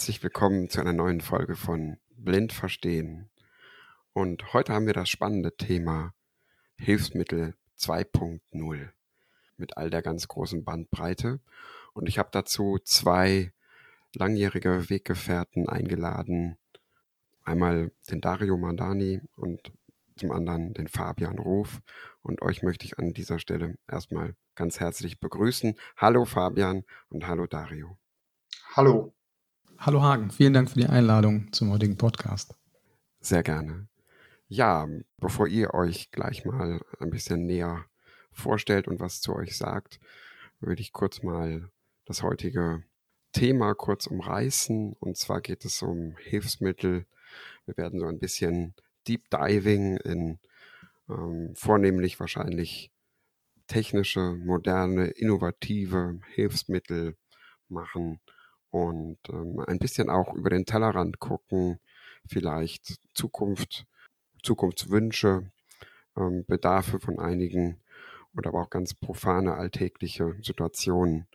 Herzlich willkommen zu einer neuen Folge von Blind Verstehen. Und heute haben wir das spannende Thema Hilfsmittel 2.0 mit all der ganz großen Bandbreite. Und ich habe dazu zwei langjährige Weggefährten eingeladen. Einmal den Dario Mandani und zum anderen den Fabian Ruf. Und euch möchte ich an dieser Stelle erstmal ganz herzlich begrüßen. Hallo Fabian und hallo Dario. Hallo. Hallo Hagen, vielen Dank für die Einladung zum heutigen Podcast. Sehr gerne. Ja, bevor ihr euch gleich mal ein bisschen näher vorstellt und was zu euch sagt, würde ich kurz mal das heutige Thema kurz umreißen. Und zwar geht es um Hilfsmittel. Wir werden so ein bisschen Deep Diving in ähm, vornehmlich wahrscheinlich technische, moderne, innovative Hilfsmittel machen und ähm, ein bisschen auch über den Tellerrand gucken, vielleicht Zukunft, Zukunftswünsche, ähm, Bedarfe von einigen oder aber auch ganz profane alltägliche Situationen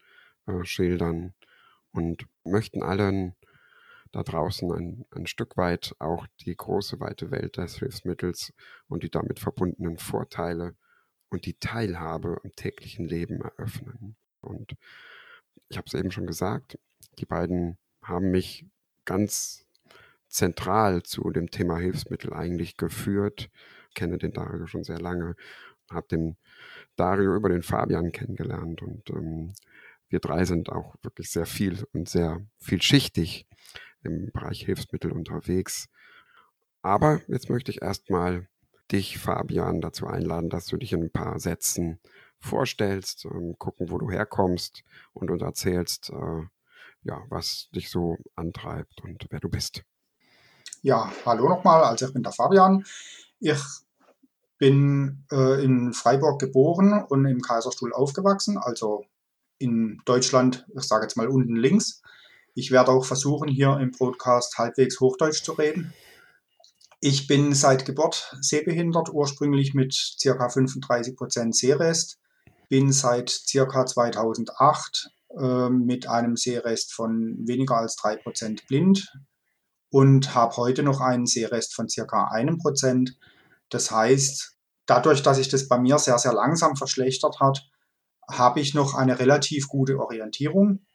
äh, schildern und möchten allen da draußen ein, ein Stück weit auch die große, weite Welt des Hilfsmittels und die damit verbundenen Vorteile und die Teilhabe am täglichen Leben eröffnen. Und ich habe es eben schon gesagt, die beiden haben mich ganz zentral zu dem Thema Hilfsmittel eigentlich geführt. Ich kenne den Dario schon sehr lange, habe den Dario über den Fabian kennengelernt und ähm, wir drei sind auch wirklich sehr viel und sehr vielschichtig im Bereich Hilfsmittel unterwegs. Aber jetzt möchte ich erstmal dich, Fabian, dazu einladen, dass du dich in ein paar Sätzen vorstellst, ähm, gucken, wo du herkommst und uns erzählst, äh, ja, was dich so antreibt und wer du bist. Ja, hallo nochmal, also ich bin der Fabian. Ich bin äh, in Freiburg geboren und im Kaiserstuhl aufgewachsen, also in Deutschland, ich sage jetzt mal unten links. Ich werde auch versuchen, hier im Podcast halbwegs Hochdeutsch zu reden. Ich bin seit Geburt sehbehindert, ursprünglich mit ca. 35% Sehrest. Bin seit ca. 2008 äh, mit einem Sehrest von weniger als 3% blind und habe heute noch einen Sehrest von ca. 1%. Das heißt, dadurch, dass sich das bei mir sehr, sehr langsam verschlechtert hat, habe ich noch eine relativ gute Orientierung.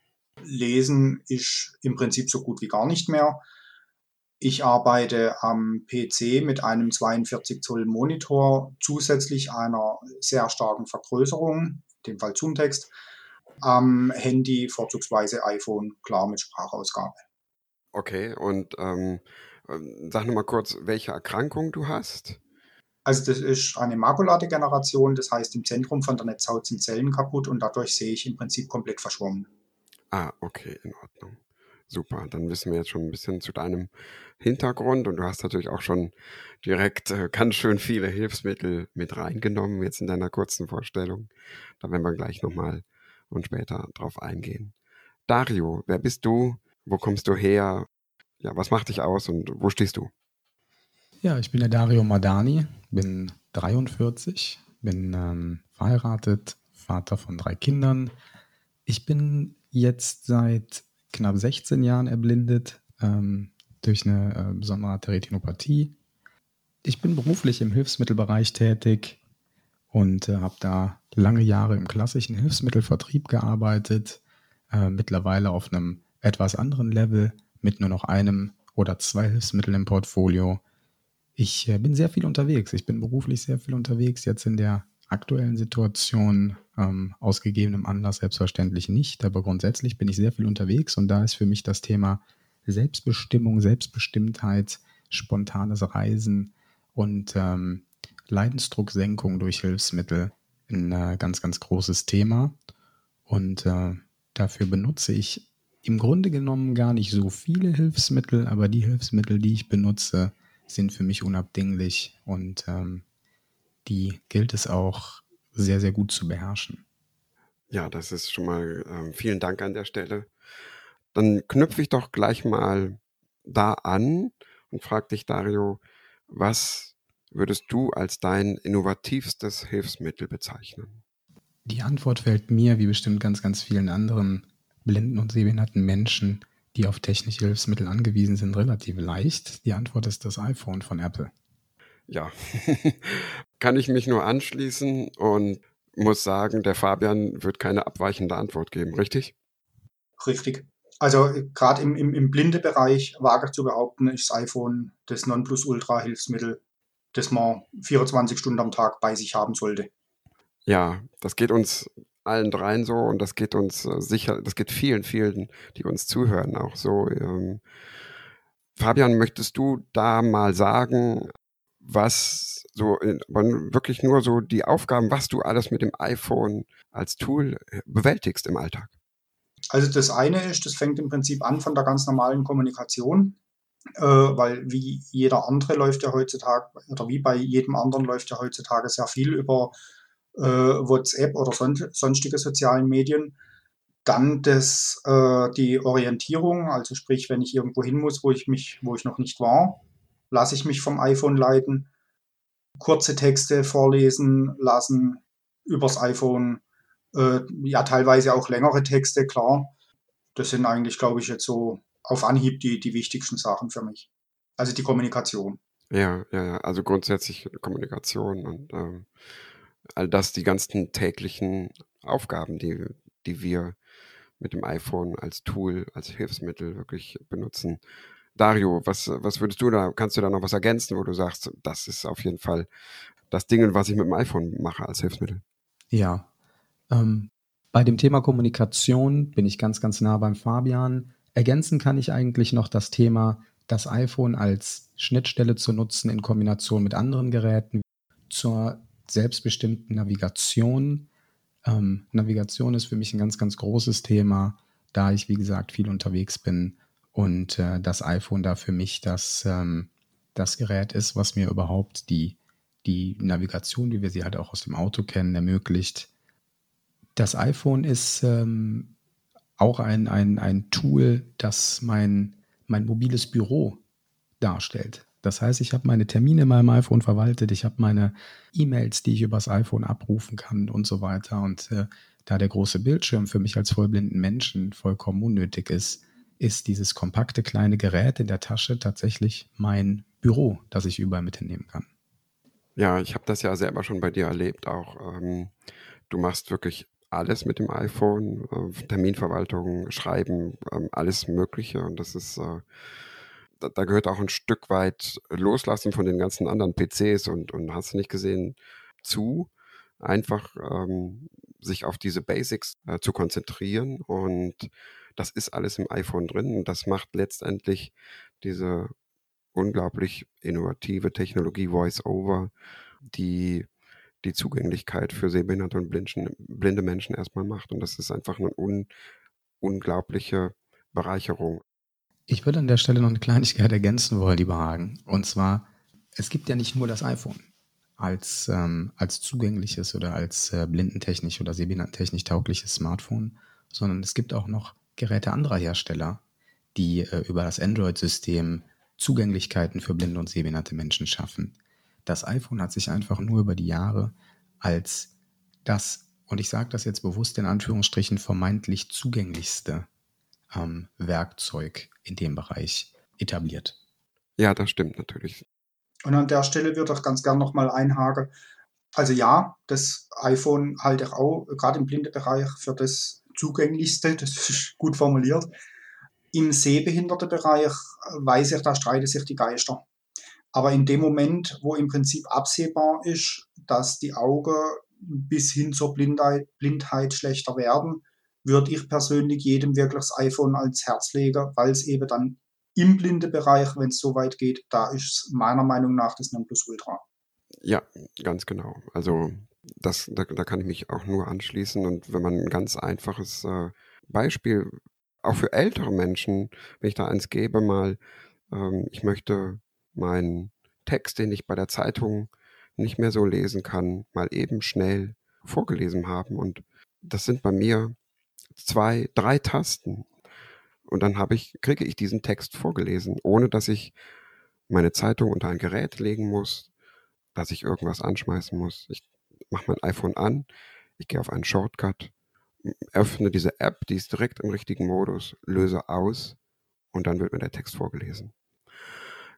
Lesen ist im Prinzip so gut wie gar nicht mehr. Ich arbeite am PC mit einem 42 Zoll Monitor zusätzlich einer sehr starken Vergrößerung, in dem Fall Zoom-Text, am Handy, vorzugsweise iPhone, klar mit Sprachausgabe. Okay, und ähm, ähm sag nochmal kurz, welche Erkrankung du hast? Also das ist eine Makuladegeneration, das heißt im Zentrum von der Netzhaut sind Zellen kaputt und dadurch sehe ich im Prinzip komplett verschwommen. Ah, okay, in Ordnung. Super, dann wissen wir jetzt schon ein bisschen zu deinem Hintergrund und du hast natürlich auch schon direkt äh, ganz schön viele Hilfsmittel mit reingenommen jetzt in deiner kurzen Vorstellung. Da werden wir gleich nochmal und später drauf eingehen. Dario, wer bist du? Wo kommst du her? Ja, was macht dich aus und wo stehst du? Ja, ich bin der Dario Madani, bin 43, bin ähm, verheiratet, Vater von drei Kindern. Ich bin jetzt seit knapp 16 Jahren erblindet ähm, durch eine äh, besondere Retinopathie. Ich bin beruflich im Hilfsmittelbereich tätig und äh, habe da lange Jahre im klassischen Hilfsmittelvertrieb gearbeitet, äh, mittlerweile auf einem etwas anderen Level mit nur noch einem oder zwei Hilfsmitteln im Portfolio. Ich äh, bin sehr viel unterwegs. Ich bin beruflich sehr viel unterwegs. Jetzt in der aktuellen Situation ähm, aus gegebenem Anlass selbstverständlich nicht, aber grundsätzlich bin ich sehr viel unterwegs und da ist für mich das Thema Selbstbestimmung, Selbstbestimmtheit, spontanes Reisen und ähm, Leidensdrucksenkung durch Hilfsmittel ein äh, ganz, ganz großes Thema. Und äh, dafür benutze ich im Grunde genommen gar nicht so viele Hilfsmittel, aber die Hilfsmittel, die ich benutze, sind für mich unabdinglich und ähm, die gilt es auch sehr, sehr gut zu beherrschen. Ja, das ist schon mal äh, vielen Dank an der Stelle. Dann knüpfe ich doch gleich mal da an und frage dich, Dario, was würdest du als dein innovativstes Hilfsmittel bezeichnen? Die Antwort fällt mir, wie bestimmt ganz, ganz vielen anderen blinden und sehbehinderten Menschen, die auf technische Hilfsmittel angewiesen sind, relativ leicht. Die Antwort ist das iPhone von Apple. Ja, kann ich mich nur anschließen und muss sagen, der Fabian wird keine abweichende Antwort geben, richtig? Richtig. Also gerade im, im, im Blindebereich wage ich zu behaupten, ist das iPhone das Nonplusultra-Hilfsmittel, das man 24 Stunden am Tag bei sich haben sollte. Ja, das geht uns allen dreien so und das geht uns äh, sicher, das geht vielen, vielen, die uns zuhören, auch so. Ähm, Fabian, möchtest du da mal sagen, was so, wirklich nur so die Aufgaben, was du alles mit dem iPhone als Tool äh, bewältigst im Alltag? Also das eine ist, das fängt im Prinzip an von der ganz normalen Kommunikation, äh, weil wie jeder andere läuft ja heutzutage, oder wie bei jedem anderen läuft ja heutzutage sehr viel über äh, WhatsApp oder son sonstige sozialen Medien. Dann das, äh, die Orientierung, also sprich, wenn ich irgendwo hin muss, wo ich mich, wo ich noch nicht war, lasse ich mich vom iPhone leiten. Kurze Texte vorlesen lassen übers iPhone. Äh, ja, teilweise auch längere Texte, klar. Das sind eigentlich, glaube ich, jetzt so auf Anhieb die, die wichtigsten Sachen für mich. Also die Kommunikation. Ja, ja, ja. Also grundsätzlich Kommunikation und ähm, all das, die ganzen täglichen Aufgaben, die, die wir mit dem iPhone als Tool, als Hilfsmittel wirklich benutzen. Dario, was, was würdest du da, kannst du da noch was ergänzen, wo du sagst, das ist auf jeden Fall das Ding, was ich mit dem iPhone mache als Hilfsmittel? Ja. Ähm, bei dem Thema Kommunikation bin ich ganz, ganz nah beim Fabian. Ergänzen kann ich eigentlich noch das Thema, das iPhone als Schnittstelle zu nutzen in Kombination mit anderen Geräten zur selbstbestimmten Navigation. Ähm, Navigation ist für mich ein ganz, ganz großes Thema, da ich, wie gesagt, viel unterwegs bin und äh, das iPhone da für mich das, ähm, das Gerät ist, was mir überhaupt die, die Navigation, wie wir sie halt auch aus dem Auto kennen, ermöglicht. Das iPhone ist ähm, auch ein, ein, ein Tool, das mein, mein mobiles Büro darstellt. Das heißt, ich habe meine Termine in meinem iPhone verwaltet, ich habe meine E-Mails, die ich übers iPhone abrufen kann und so weiter. Und äh, da der große Bildschirm für mich als vollblinden Menschen vollkommen unnötig ist, ist dieses kompakte kleine Gerät in der Tasche tatsächlich mein Büro, das ich überall mit hinnehmen kann. Ja, ich habe das ja selber schon bei dir erlebt auch. Ähm, du machst wirklich alles mit dem iPhone, äh, Terminverwaltung, Schreiben, ähm, alles Mögliche. Und das ist, äh, da, da, gehört auch ein Stück weit Loslassen von den ganzen anderen PCs und, und hast du nicht gesehen, zu. Einfach ähm, sich auf diese Basics äh, zu konzentrieren und das ist alles im iPhone drin und das macht letztendlich diese unglaublich innovative Technologie VoiceOver, die die Zugänglichkeit für sehbehinderte und blinde Menschen erstmal macht. Und das ist einfach eine un unglaubliche Bereicherung. Ich würde an der Stelle noch eine Kleinigkeit ergänzen wollen, lieber Hagen. Und zwar, es gibt ja nicht nur das iPhone als, ähm, als zugängliches oder als äh, blindentechnisch oder sehbehindertentechnisch taugliches Smartphone, sondern es gibt auch noch Geräte anderer Hersteller, die äh, über das Android-System Zugänglichkeiten für blinde und sehbehinderte Menschen schaffen. Das iPhone hat sich einfach nur über die Jahre als das, und ich sage das jetzt bewusst in Anführungsstrichen, vermeintlich zugänglichste ähm, Werkzeug in dem Bereich etabliert. Ja, das stimmt natürlich. Und an der Stelle würde ich ganz gern nochmal einhaken. Also ja, das iPhone halte ich auch gerade im Blindebereich für das zugänglichste, das ist gut formuliert. Im Sehbehindertenbereich weiß ich, da streiten sich die Geister. Aber in dem Moment, wo im Prinzip absehbar ist, dass die Augen bis hin zur Blindheit, Blindheit schlechter werden, würde ich persönlich jedem wirklich das iPhone als Herz legen, weil es eben dann im Blindebereich, wenn es so weit geht, da ist es meiner Meinung nach das Nonplusultra. Ja, ganz genau. Also das, da, da kann ich mich auch nur anschließen. Und wenn man ein ganz einfaches äh, Beispiel, auch für ältere Menschen, wenn ich da eins gebe, mal, ähm, ich möchte meinen Text, den ich bei der Zeitung nicht mehr so lesen kann, mal eben schnell vorgelesen haben. Und das sind bei mir zwei, drei Tasten. Und dann habe ich, kriege ich diesen Text vorgelesen, ohne dass ich meine Zeitung unter ein Gerät legen muss, dass ich irgendwas anschmeißen muss. Ich mache mein iPhone an, ich gehe auf einen Shortcut, öffne diese App, die ist direkt im richtigen Modus, löse aus und dann wird mir der Text vorgelesen.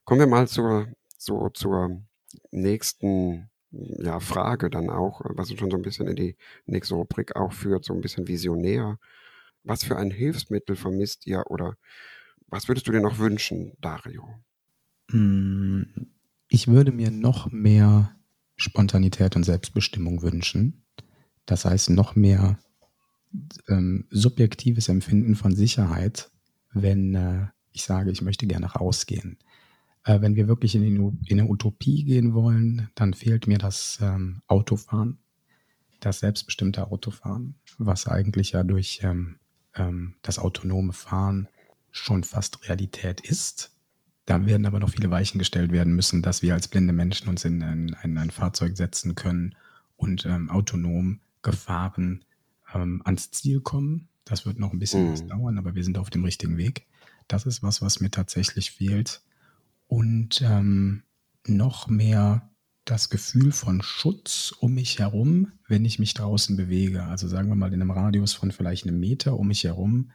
Kommen wir mal zur, so, zur nächsten ja, Frage dann auch, was uns schon so ein bisschen in die nächste Rubrik auch führt, so ein bisschen visionär. Was für ein Hilfsmittel vermisst ihr oder was würdest du dir noch wünschen, Dario? Hm, ich würde mir noch mehr Spontanität und Selbstbestimmung wünschen. Das heißt, noch mehr ähm, subjektives Empfinden von Sicherheit, wenn äh, ich sage, ich möchte gerne rausgehen. Äh, wenn wir wirklich in, in, eine Utopie gehen wollen, dann fehlt mir das ähm, Autofahren, das selbstbestimmte Autofahren, was eigentlich ja durch ähm, ähm, das autonome Fahren schon fast Realität ist. Da werden aber noch viele Weichen gestellt werden müssen, dass wir als blinde Menschen uns in ein, ein, ein Fahrzeug setzen können und ähm, autonom gefahren ähm, ans Ziel kommen. Das wird noch ein bisschen mhm. was dauern, aber wir sind auf dem richtigen Weg. Das ist was, was mir tatsächlich fehlt. Und ähm, noch mehr das Gefühl von Schutz um mich herum, wenn ich mich draußen bewege. Also sagen wir mal in einem Radius von vielleicht einem Meter um mich herum.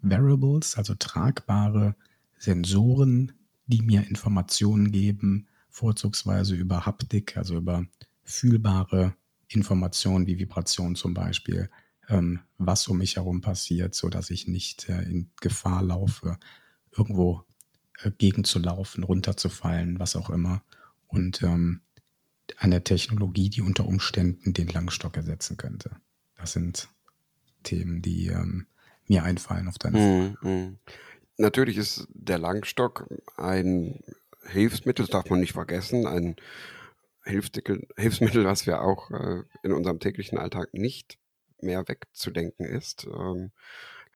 Variables, also tragbare Sensoren, die mir Informationen geben, vorzugsweise über Haptik, also über fühlbare Informationen wie Vibration zum Beispiel, ähm, was um mich herum passiert, sodass ich nicht äh, in Gefahr laufe, irgendwo gegenzulaufen, runterzufallen, was auch immer. Und ähm, eine Technologie, die unter Umständen den Langstock ersetzen könnte. Das sind Themen, die ähm, mir einfallen auf deine Frage. Mm, Natürlich ist der Langstock ein Hilfsmittel, das darf man nicht vergessen, ein Hilfsmittel, was wir auch äh, in unserem täglichen Alltag nicht mehr wegzudenken ist. Ähm,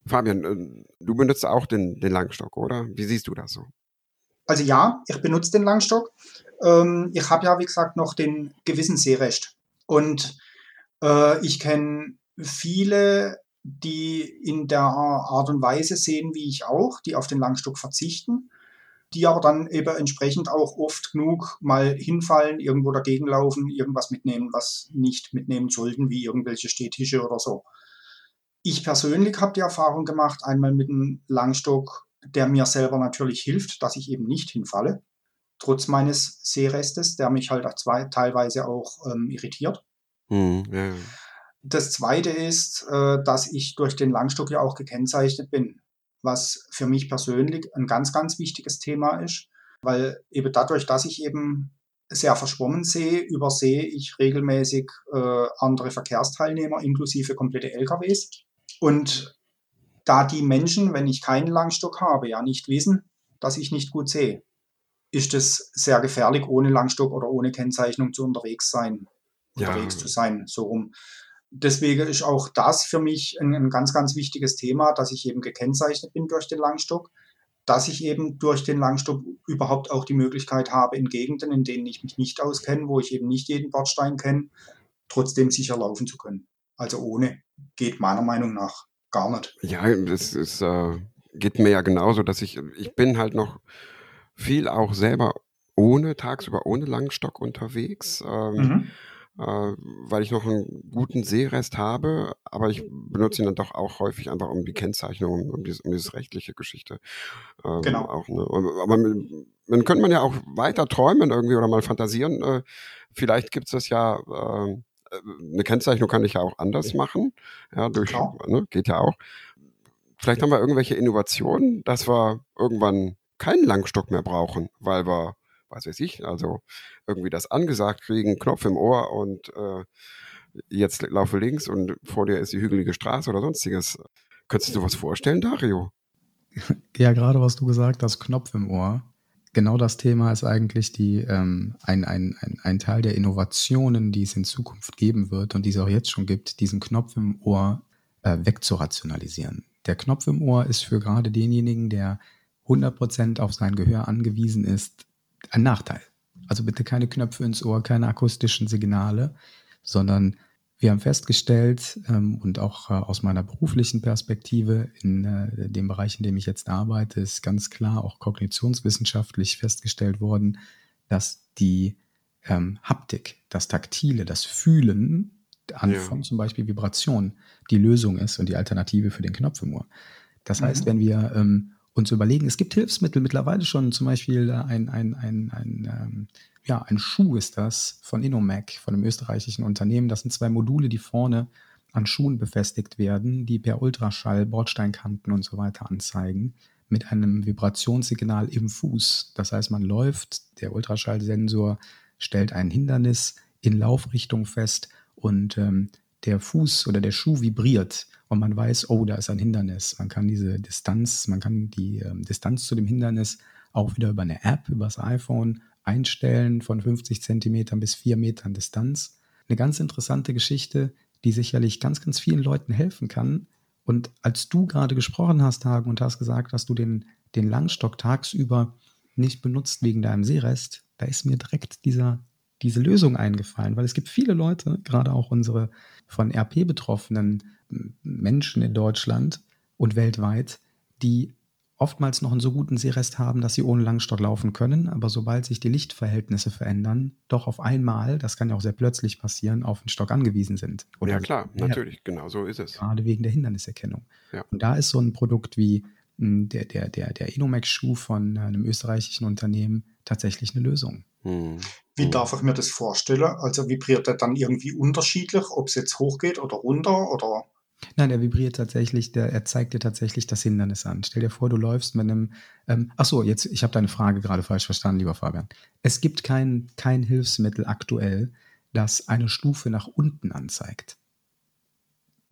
Fabian, äh, du benutzt auch den, den Langstock, oder? Wie siehst du das so? Also ja, ich benutze den Langstock. Ähm, ich habe ja, wie gesagt, noch den gewissen Sehrecht. Und äh, ich kenne viele, die in der Art und Weise sehen, wie ich auch, die auf den Langstock verzichten, die aber dann eben entsprechend auch oft genug mal hinfallen, irgendwo dagegen laufen, irgendwas mitnehmen, was nicht mitnehmen sollten, wie irgendwelche Stehtische oder so. Ich persönlich habe die Erfahrung gemacht, einmal mit einem Langstock, der mir selber natürlich hilft, dass ich eben nicht hinfalle trotz meines Sehrestes, der mich halt auch zwei, teilweise auch ähm, irritiert. Mhm, ja, ja. Das zweite ist, äh, dass ich durch den Langstock ja auch gekennzeichnet bin, was für mich persönlich ein ganz, ganz wichtiges Thema ist, weil eben dadurch, dass ich eben sehr verschwommen sehe, übersehe ich regelmäßig äh, andere Verkehrsteilnehmer, inklusive komplette LKWs. Und da die Menschen, wenn ich keinen Langstock habe, ja nicht wissen, dass ich nicht gut sehe, ist es sehr gefährlich, ohne Langstock oder ohne Kennzeichnung zu unterwegs sein, ja. unterwegs zu sein, so rum. Deswegen ist auch das für mich ein, ein, ganz, ganz wichtiges Thema, dass ich eben gekennzeichnet bin durch den Langstock, dass ich eben durch den Langstock überhaupt auch die Möglichkeit habe, in Gegenden, in denen ich mich nicht auskenne, wo ich eben nicht jeden Bordstein kenne, trotzdem sicher laufen zu können. Also ohne geht meiner Meinung nach gar nicht. Ja, das ist, äh, geht mir ja genauso, dass ich, ich bin halt noch viel auch selber ohne, tagsüber ohne Langstock unterwegs, ähm, mhm. äh, weil ich noch einen guten Sehrest habe, aber ich benutze ihn dann doch auch häufig einfach um die Kennzeichnung, um, dieses, um dieses rechtliche Geschichte. Ähm, genau. Auch, ne? Aber man könnte man ja auch weiter träumen irgendwie oder mal fantasieren. Äh, vielleicht gibt es das ja, äh, eine Kennzeichnung kann ich ja auch anders machen. Ja, durch, ne, geht ja auch. Vielleicht haben wir irgendwelche Innovationen, dass wir irgendwann keinen Langstock mehr brauchen, weil wir, was weiß ich, also irgendwie das angesagt kriegen, Knopf im Ohr und äh, jetzt laufe links und vor dir ist die hügelige Straße oder sonstiges. Könntest du was vorstellen, Dario? Ja, gerade was du gesagt hast, Knopf im Ohr. Genau das Thema ist eigentlich die, ähm, ein, ein, ein, ein Teil der Innovationen, die es in Zukunft geben wird und die es auch jetzt schon gibt, diesen Knopf im Ohr äh, wegzurationalisieren. Der Knopf im Ohr ist für gerade denjenigen, der 100% auf sein Gehör angewiesen ist, ein Nachteil. Also bitte keine Knöpfe ins Ohr, keine akustischen Signale, sondern wir haben festgestellt ähm, und auch äh, aus meiner beruflichen Perspektive in äh, dem Bereich, in dem ich jetzt arbeite, ist ganz klar auch kognitionswissenschaftlich festgestellt worden, dass die ähm, Haptik, das Taktile, das Fühlen an ja. von zum Beispiel Vibration die Lösung ist und die Alternative für den Knopf im Ohr. Das mhm. heißt, wenn wir ähm, zu überlegen, es gibt Hilfsmittel mittlerweile schon, zum Beispiel ein, ein, ein, ein, ähm, ja, ein Schuh ist das von Inomac, von einem österreichischen Unternehmen. Das sind zwei Module, die vorne an Schuhen befestigt werden, die per Ultraschall Bordsteinkanten und so weiter anzeigen, mit einem Vibrationssignal im Fuß. Das heißt, man läuft, der Ultraschallsensor stellt ein Hindernis in Laufrichtung fest und ähm, der Fuß oder der Schuh vibriert und man weiß, oh, da ist ein Hindernis. Man kann diese Distanz, man kann die ähm, Distanz zu dem Hindernis auch wieder über eine App, über das iPhone einstellen von 50 Zentimetern bis 4 Metern Distanz. Eine ganz interessante Geschichte, die sicherlich ganz, ganz vielen Leuten helfen kann. Und als du gerade gesprochen hast, Hagen, und hast gesagt, dass du den, den Langstock tagsüber nicht benutzt wegen deinem Seerest, da ist mir direkt dieser, diese Lösung eingefallen, weil es gibt viele Leute, gerade auch unsere von RP betroffenen Menschen in Deutschland und weltweit, die oftmals noch einen so guten Seerest haben, dass sie ohne Langstock laufen können, aber sobald sich die Lichtverhältnisse verändern, doch auf einmal, das kann ja auch sehr plötzlich passieren, auf den Stock angewiesen sind. Oder ja klar, natürlich, genau so ist es. Gerade wegen der Hinderniserkennung. Ja. Und da ist so ein Produkt wie hm, der, der, der, der Inomax-Schuh von einem österreichischen Unternehmen tatsächlich eine Lösung. Hm. Wie hm. darf ich mir das vorstellen? Also vibriert er dann irgendwie unterschiedlich, ob es jetzt hochgeht oder runter oder Nein, er vibriert tatsächlich, der, er zeigt dir tatsächlich das Hindernis an. Stell dir vor, du läufst mit einem. Ähm, ach so, jetzt, ich habe deine Frage gerade falsch verstanden, lieber Fabian. Es gibt kein, kein Hilfsmittel aktuell, das eine Stufe nach unten anzeigt.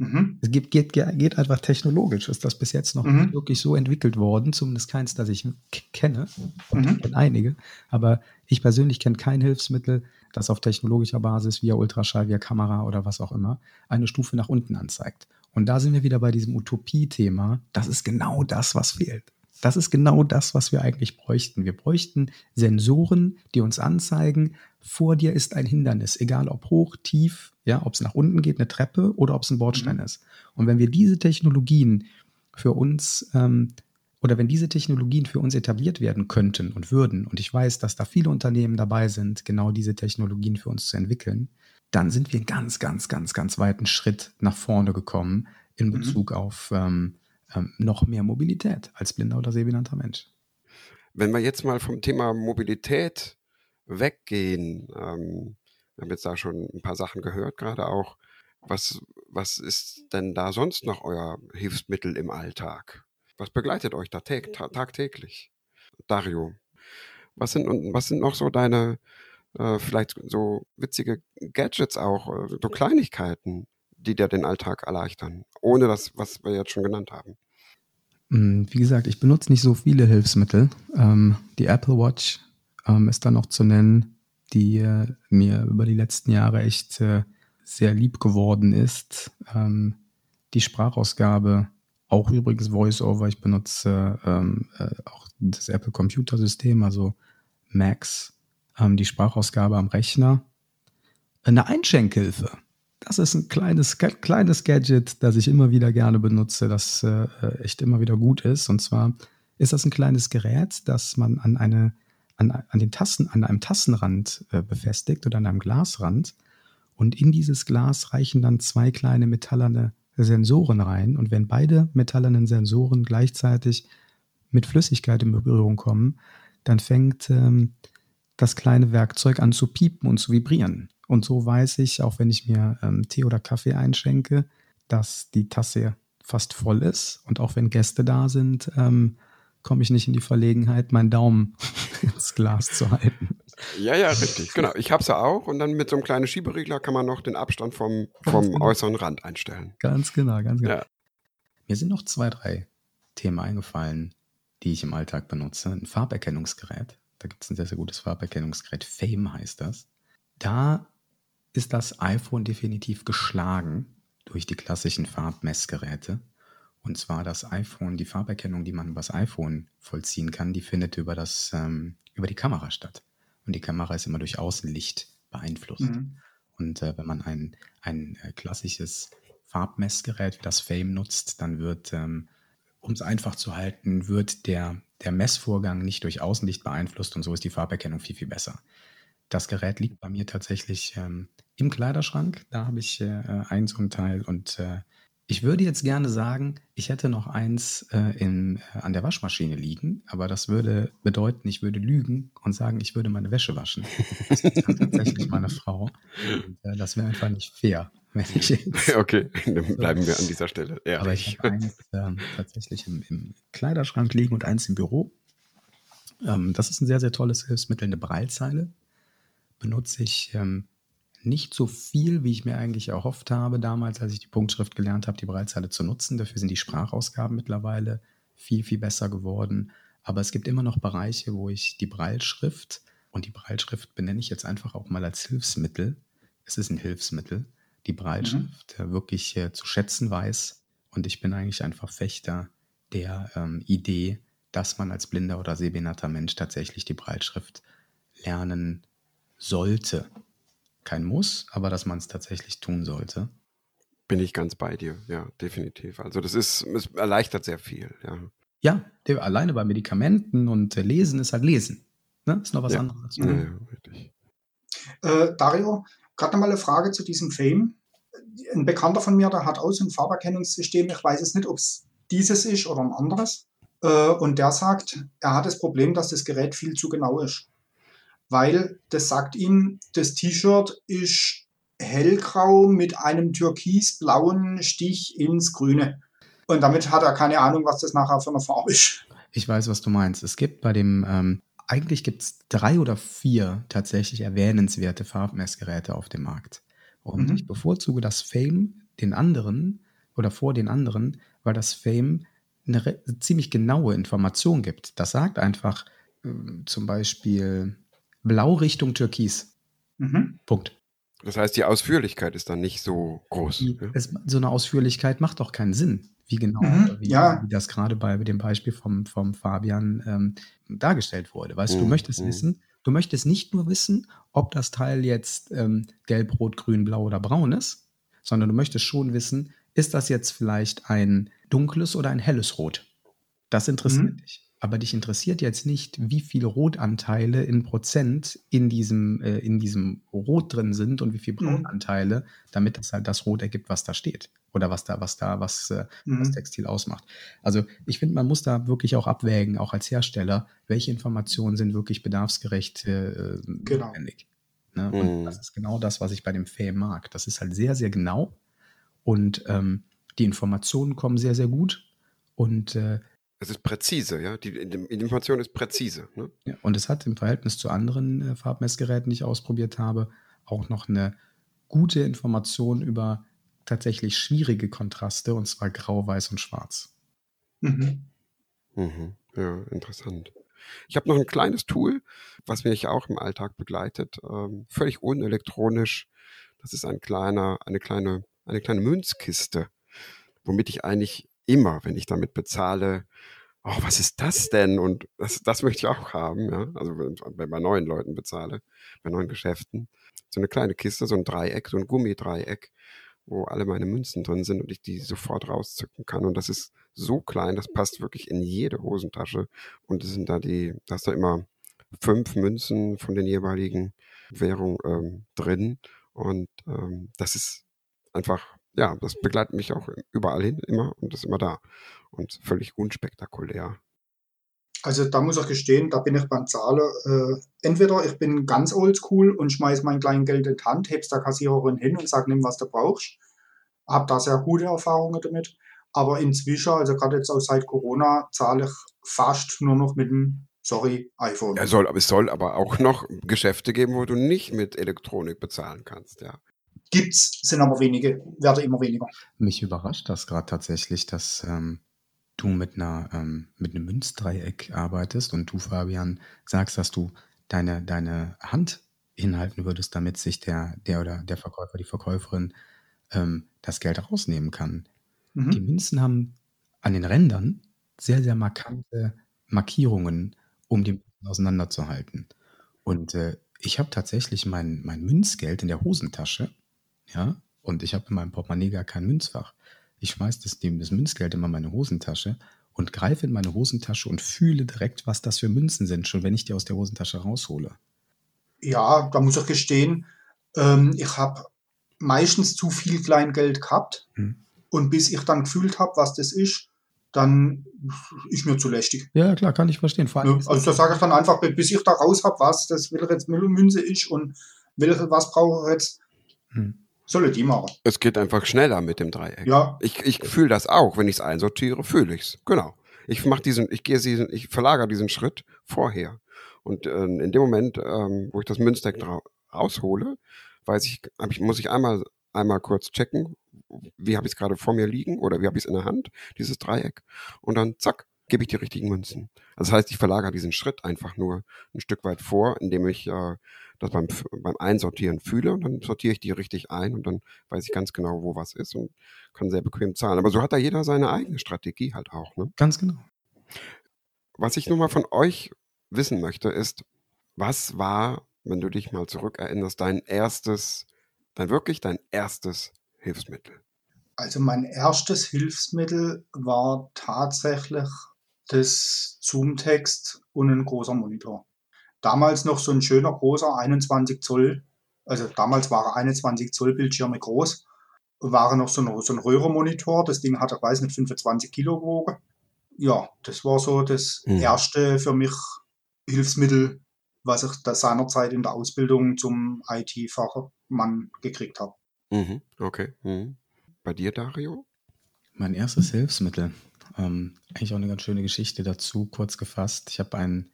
Mhm. Es gibt, geht, geht einfach technologisch, ist das bis jetzt noch mhm. nicht wirklich so entwickelt worden, zumindest keins, das ich kenne. Und mhm. ich kenne einige, aber ich persönlich kenne kein Hilfsmittel, das auf technologischer Basis via Ultraschall, via Kamera oder was auch immer eine Stufe nach unten anzeigt. Und da sind wir wieder bei diesem Utopie-Thema. Das ist genau das, was fehlt. Das ist genau das, was wir eigentlich bräuchten. Wir bräuchten Sensoren, die uns anzeigen, vor dir ist ein Hindernis, egal ob hoch, tief, ja, ob es nach unten geht, eine Treppe oder ob es ein Bordstein mhm. ist. Und wenn wir diese Technologien für uns ähm, oder wenn diese Technologien für uns etabliert werden könnten und würden, und ich weiß, dass da viele Unternehmen dabei sind, genau diese Technologien für uns zu entwickeln, dann sind wir ganz, ganz, ganz, ganz weiten Schritt nach vorne gekommen in mhm. Bezug mhm. auf ähm, ähm, noch mehr Mobilität als blinder oder sehbehinderter Mensch. Wenn wir jetzt mal vom Thema Mobilität weggehen, ähm, wir haben jetzt da schon ein paar Sachen gehört, gerade auch. Was, was ist denn da sonst noch euer Hilfsmittel im Alltag? Was begleitet euch da tag tagtäglich? Dario, was sind, was sind noch so deine, äh, vielleicht so witzige Gadgets auch, äh, so Kleinigkeiten, die dir den Alltag erleichtern, ohne das, was wir jetzt schon genannt haben? Hm, wie gesagt, ich benutze nicht so viele Hilfsmittel. Ähm, die Apple Watch ähm, ist da noch zu nennen, die äh, mir über die letzten Jahre echt äh, sehr lieb geworden ist. Ähm, die Sprachausgabe, auch übrigens VoiceOver, ich benutze ähm, äh, auch das Apple Computersystem, also Macs ähm, die Sprachausgabe am Rechner. Eine Einschenkhilfe. Das ist ein kleines, kleines Gadget, das ich immer wieder gerne benutze, das äh, echt immer wieder gut ist. Und zwar ist das ein kleines Gerät, das man an, eine, an, an, den Tassen, an einem Tassenrand äh, befestigt oder an einem Glasrand. Und in dieses Glas reichen dann zwei kleine metallerne Sensoren rein. Und wenn beide metallernen Sensoren gleichzeitig mit Flüssigkeit in Berührung kommen, dann fängt ähm, das kleine Werkzeug an zu piepen und zu vibrieren. Und so weiß ich, auch wenn ich mir ähm, Tee oder Kaffee einschenke, dass die Tasse fast voll ist. Und auch wenn Gäste da sind, ähm, komme ich nicht in die Verlegenheit, meinen Daumen ins Glas zu halten. Ja, ja, richtig. Genau. Ich habe es ja auch. Und dann mit so einem kleinen Schieberegler kann man noch den Abstand vom, vom genau. äußeren Rand einstellen. Ganz genau, ganz genau. Ja. Mir sind noch zwei, drei Themen eingefallen, die ich im Alltag benutze. Ein Farberkennungsgerät. Da gibt es ein sehr, sehr gutes Farberkennungsgerät. Fame heißt das. Da ist das iPhone definitiv geschlagen durch die klassischen Farbmessgeräte. Und zwar das iPhone, die Farberkennung, die man über das iPhone vollziehen kann, die findet über, das, ähm, über die Kamera statt. Und die Kamera ist immer durch Außenlicht beeinflusst. Mhm. Und äh, wenn man ein, ein äh, klassisches Farbmessgerät wie das Fame nutzt, dann wird, ähm, um es einfach zu halten, wird der der Messvorgang nicht durch Außenlicht beeinflusst und so ist die Farberkennung viel, viel besser. Das Gerät liegt bei mir tatsächlich ähm, im Kleiderschrank. Da habe ich äh, ein so ein Teil und äh, Ich würde jetzt gerne sagen, ich hätte noch eins äh, in, äh, an der Waschmaschine liegen, aber das würde bedeuten, ich würde lügen und sagen, ich würde meine Wäsche waschen. Das ist tatsächlich meine Frau. Und, äh, das wäre einfach nicht fair. Wenn ich jetzt, okay, dann bleiben wir an dieser Stelle. Ehrlich. Aber ich habe eins äh, tatsächlich im, im, Kleiderschrank liegen und eins im Büro. Ähm, das ist ein sehr, sehr tolles Hilfsmittel, eine Breilzeile. Benutze ich ähm, nicht so viel, wie ich mir eigentlich erhofft habe damals, als ich die Punktschrift gelernt habe, die Breitzeile zu nutzen. Dafür sind die Sprachausgaben mittlerweile viel, viel besser geworden. Aber es gibt immer noch Bereiche, wo ich die Breilschrift, und die Breilschrift benenne ich jetzt einfach auch mal als Hilfsmittel, es ist ein Hilfsmittel, die Breitschrift mhm. wirklich äh, zu schätzen weiß. Und ich bin eigentlich ein Verfechter der ähm, Idee, dass man als blinder oder sehbehinderter Mensch tatsächlich die Breitschrift lernen sollte kein Muss, aber dass man es tatsächlich tun sollte. Bin ich ganz bei dir, ja, definitiv. Also das ist, es erleichtert sehr viel, ja. Ja, der, alleine bei Medikamenten und äh, Lesen ist halt Lesen. Ne? Ist noch was ja. anderes. Ja, ja, richtig. Äh, Dario, gerade nochmal eine Frage zu diesem Fame. Ein Bekannter von mir, der hat auch so ein Farberkennungssystem. Ich weiß es nicht, ob es dieses ist oder ein anderes. Äh, und der sagt, er hat das Problem, dass das Gerät viel zu genau ist weil das sagt ihm, das T-Shirt ist hellgrau mit einem türkisblauen Stich ins Grüne. Und damit hat er keine Ahnung, was das nachher für eine Farbe ist. Ich weiß, was du meinst. Es gibt bei dem, ähm, eigentlich gibt es drei oder vier tatsächlich erwähnenswerte Farbmessgeräte auf dem Markt. Und mhm. ich bevorzuge das Fame den anderen oder vor den anderen, weil das Fame eine ziemlich genaue Information gibt. Das sagt einfach äh, zum Beispiel, Blau Richtung Türkis. Mhm. Punkt. Das heißt, die Ausführlichkeit ist dann nicht so groß. Die, ja? es, so eine Ausführlichkeit macht doch keinen Sinn. Wie genau, mhm, wie, ja. wie, das gerade bei dem Beispiel vom, vom Fabian ähm, dargestellt wurde. Weißt du, mhm, du möchtest mhm. wissen, du möchtest nicht nur wissen, ob das Teil jetzt ähm, gelb, rot, grün, blau oder braun ist, sondern du möchtest schon wissen, ist das jetzt vielleicht ein dunkles oder ein helles Rot? Das interessiert mhm. dich aber dich interessiert jetzt nicht, wie viele Rotanteile in Prozent in diesem, äh, in diesem Rot drin sind und wie viele mhm. Braunanteile, damit das halt das Rot ergibt, was da steht. Oder was da, was da, was äh, mhm. das Textil ausmacht. Also ich finde, man muss da wirklich auch abwägen, auch als Hersteller, welche Informationen sind wirklich bedarfsgerecht äh, genau. notwendig. Ne? Und mhm. das ist genau das, was ich bei dem Fame mag. Das ist halt sehr, sehr genau und ähm, die Informationen kommen sehr, sehr gut. Und äh, es ist präzise, ja. Die, die Information ist präzise. Ne? Ja, und es hat im Verhältnis zu anderen äh, Farbmessgeräten, die ich ausprobiert habe, auch noch eine gute Information über tatsächlich schwierige Kontraste, und zwar grau, weiß und schwarz. Mhm. Mhm. Ja, interessant. Ich habe noch ein kleines Tool, was mich auch im Alltag begleitet, ähm, völlig unelektronisch. Das ist ein kleiner, eine kleine, eine kleine Münzkiste, womit ich eigentlich immer, wenn ich damit bezahle, oh, was ist das denn? Und das, das möchte ich auch haben, ja. Also wenn ich bei neuen Leuten bezahle, bei neuen Geschäften. So eine kleine Kiste, so ein Dreieck, so ein Gummidreieck, wo alle meine Münzen drin sind und ich die sofort rauszücken kann. Und das ist so klein, das passt wirklich in jede Hosentasche. Und es sind da die, da ist da immer fünf Münzen von den jeweiligen Währungen ähm, drin. Und ähm, das ist einfach ja, das begleitet mich auch überall hin, immer und ist immer da. Und völlig unspektakulär. Also da muss ich gestehen, da bin ich beim Zahlen. Äh, entweder ich bin ganz oldschool und schmeiß mein Kleingeld in die Hand, heb's der Kassiererin hin und sag, nimm, was du brauchst. Hab da sehr gute Erfahrungen damit. Aber inzwischen, also gerade jetzt auch seit Corona, zahle ich fast nur noch mit dem, sorry, iPhone. Ja, soll, aber es soll aber auch noch Geschäfte geben, wo du nicht mit Elektronik bezahlen kannst, ja. Gibt's, sind aber wenige, werde immer weniger. Mich überrascht das gerade tatsächlich, dass ähm, du mit einer ähm, mit einem Münzdreieck arbeitest und du, Fabian, sagst, dass du deine, deine Hand hinhalten würdest, damit sich der, der oder der Verkäufer, die Verkäuferin ähm, das Geld rausnehmen kann. Mhm. Die Münzen haben an den Rändern sehr, sehr markante Markierungen, um die Münzen auseinanderzuhalten. Und äh, ich habe tatsächlich mein, mein Münzgeld in der Hosentasche ja, und ich habe in meinem Portemonnaie gar kein Münzfach. Ich schmeiße das, das Münzgeld immer in meine Hosentasche und greife in meine Hosentasche und fühle direkt, was das für Münzen sind, schon wenn ich die aus der Hosentasche raushole. Ja, da muss ich gestehen, ähm, ich habe meistens zu viel Kleingeld gehabt. Hm. Und bis ich dann gefühlt habe, was das ist, dann ist mir zu lästig. Ja, klar, kann ich verstehen. Vor allem, also da sage ich dann einfach, bis ich da raus habe, was das welche jetzt Münze ist und welche, was brauche ich jetzt, hm. Soll die machen. Es geht einfach schneller mit dem Dreieck. Ja. Ich, ich fühle das auch. Wenn ich es einsortiere, fühle ich es. Genau. Ich mache diesen, ich gehe diesen, ich verlagere diesen Schritt vorher. Und äh, in dem Moment, ähm, wo ich das Münzdeck raushole, weiß ich, ich, muss ich einmal, einmal kurz checken, wie habe ich es gerade vor mir liegen oder wie habe ich es in der Hand, dieses Dreieck. Und dann zack, gebe ich die richtigen Münzen. Also das heißt, ich verlagere diesen Schritt einfach nur ein Stück weit vor, indem ich äh, das beim, beim Einsortieren fühle und dann sortiere ich die richtig ein und dann weiß ich ganz genau, wo was ist und kann sehr bequem zahlen. Aber so hat da jeder seine eigene Strategie halt auch. Ne? Ganz genau. Was ich nochmal von euch wissen möchte, ist, was war, wenn du dich mal zurückerinnerst, dein erstes, dein wirklich dein erstes Hilfsmittel? Also mein erstes Hilfsmittel war tatsächlich das Zoom-Text und ein großer Monitor damals noch so ein schöner großer 21 Zoll, also damals waren 21 Zoll Bildschirme groß, war noch so ein, so ein Röhrenmonitor, das Ding hat, ich weiß nicht, 25 Kilo gewogen. Ja, das war so das mhm. erste für mich Hilfsmittel, was ich da seinerzeit in der Ausbildung zum IT-Fachmann gekriegt habe. Mhm, okay. Mhm. Bei dir, Dario? Mein erstes Hilfsmittel. Ähm, eigentlich auch eine ganz schöne Geschichte dazu, kurz gefasst. Ich habe einen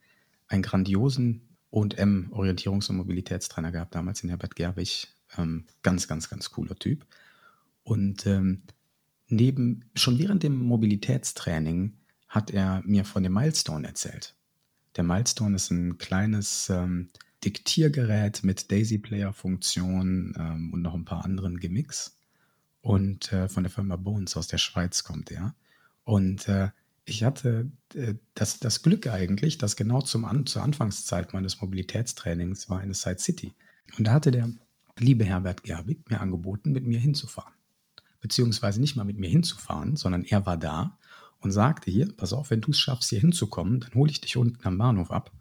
einen grandiosen O&M Orientierungs- und Mobilitätstrainer gehabt, damals in Herbert Gerwig. Ähm, ganz, ganz, ganz cooler Typ. Und ähm, neben, schon während dem Mobilitätstraining hat er mir von dem Milestone erzählt. Der Milestone ist ein kleines ähm, Diktiergerät mit Daisy-Player-Funktion ähm, und noch ein paar anderen Gimmicks. Und äh, von der Firma Bones aus der Schweiz kommt er. Und äh, ich hatte äh, das, das Glück eigentlich, dass genau zum An zur Anfangszeit meines Mobilitätstrainings war eine Side City. Und da hatte der liebe Herbert Gerbig mir angeboten, mit mir hinzufahren. Beziehungsweise nicht mal mit mir hinzufahren, sondern er war da und sagte hier, pass auf, wenn du es schaffst, hier hinzukommen, dann hole ich dich unten am Bahnhof ab,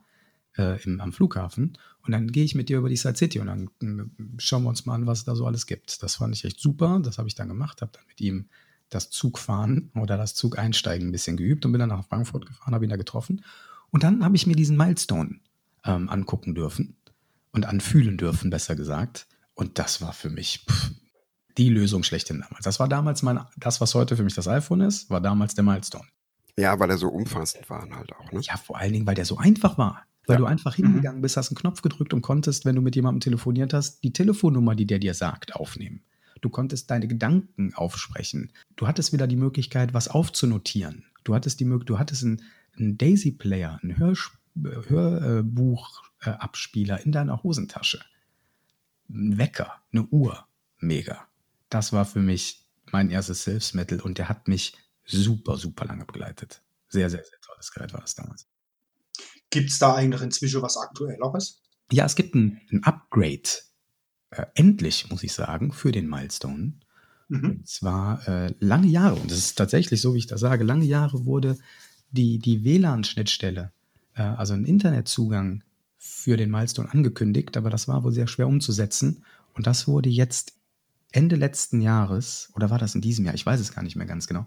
äh, im, am Flughafen und dann gehe ich mit dir über die Side City und dann äh, schauen wir uns mal an, was es da so alles gibt. Das fand ich echt super, das habe ich dann gemacht, habe dann mit ihm das Zugfahren oder das Zug einsteigen ein bisschen geübt und bin dann nach Frankfurt gefahren, habe ihn da getroffen. Und dann habe ich mir diesen Milestone ähm, angucken dürfen und anfühlen dürfen, besser gesagt. Und das war für mich pff, die Lösung schlechthin damals. Das war damals mein, das, was heute für mich das iPhone ist, war damals der Milestone. Ja, weil er so umfassend war halt auch. Ne? Ja, vor allen Dingen, weil der so einfach war. Weil ja. du einfach mhm. hingegangen bist, hast einen Knopf gedrückt und konntest, wenn du mit jemandem telefoniert hast, die Telefonnummer, die der dir sagt, aufnehmen. Du konntest deine Gedanken aufsprechen. Du hattest wieder die Möglichkeit, was aufzunotieren. Du hattest, die, du hattest einen, einen Daisy-Player, einen Hörbuchabspieler in deiner Hosentasche. Ein Wecker, eine Uhr. Mega. Das war für mich mein erstes Hilfsmittel und der hat mich super, super lange begleitet. Sehr, sehr, sehr tolles Gerät war das damals. Gibt es da eigentlich inzwischen was Aktuelleres? Ja, es gibt ein, ein Upgrade äh, endlich, muss ich sagen, für den Milestone. Mhm. Und zwar äh, lange Jahre, und das ist tatsächlich so, wie ich das sage, lange Jahre wurde die, die WLAN-Schnittstelle, äh, also ein Internetzugang für den Milestone angekündigt, aber das war wohl sehr schwer umzusetzen. Und das wurde jetzt Ende letzten Jahres, oder war das in diesem Jahr, ich weiß es gar nicht mehr ganz genau,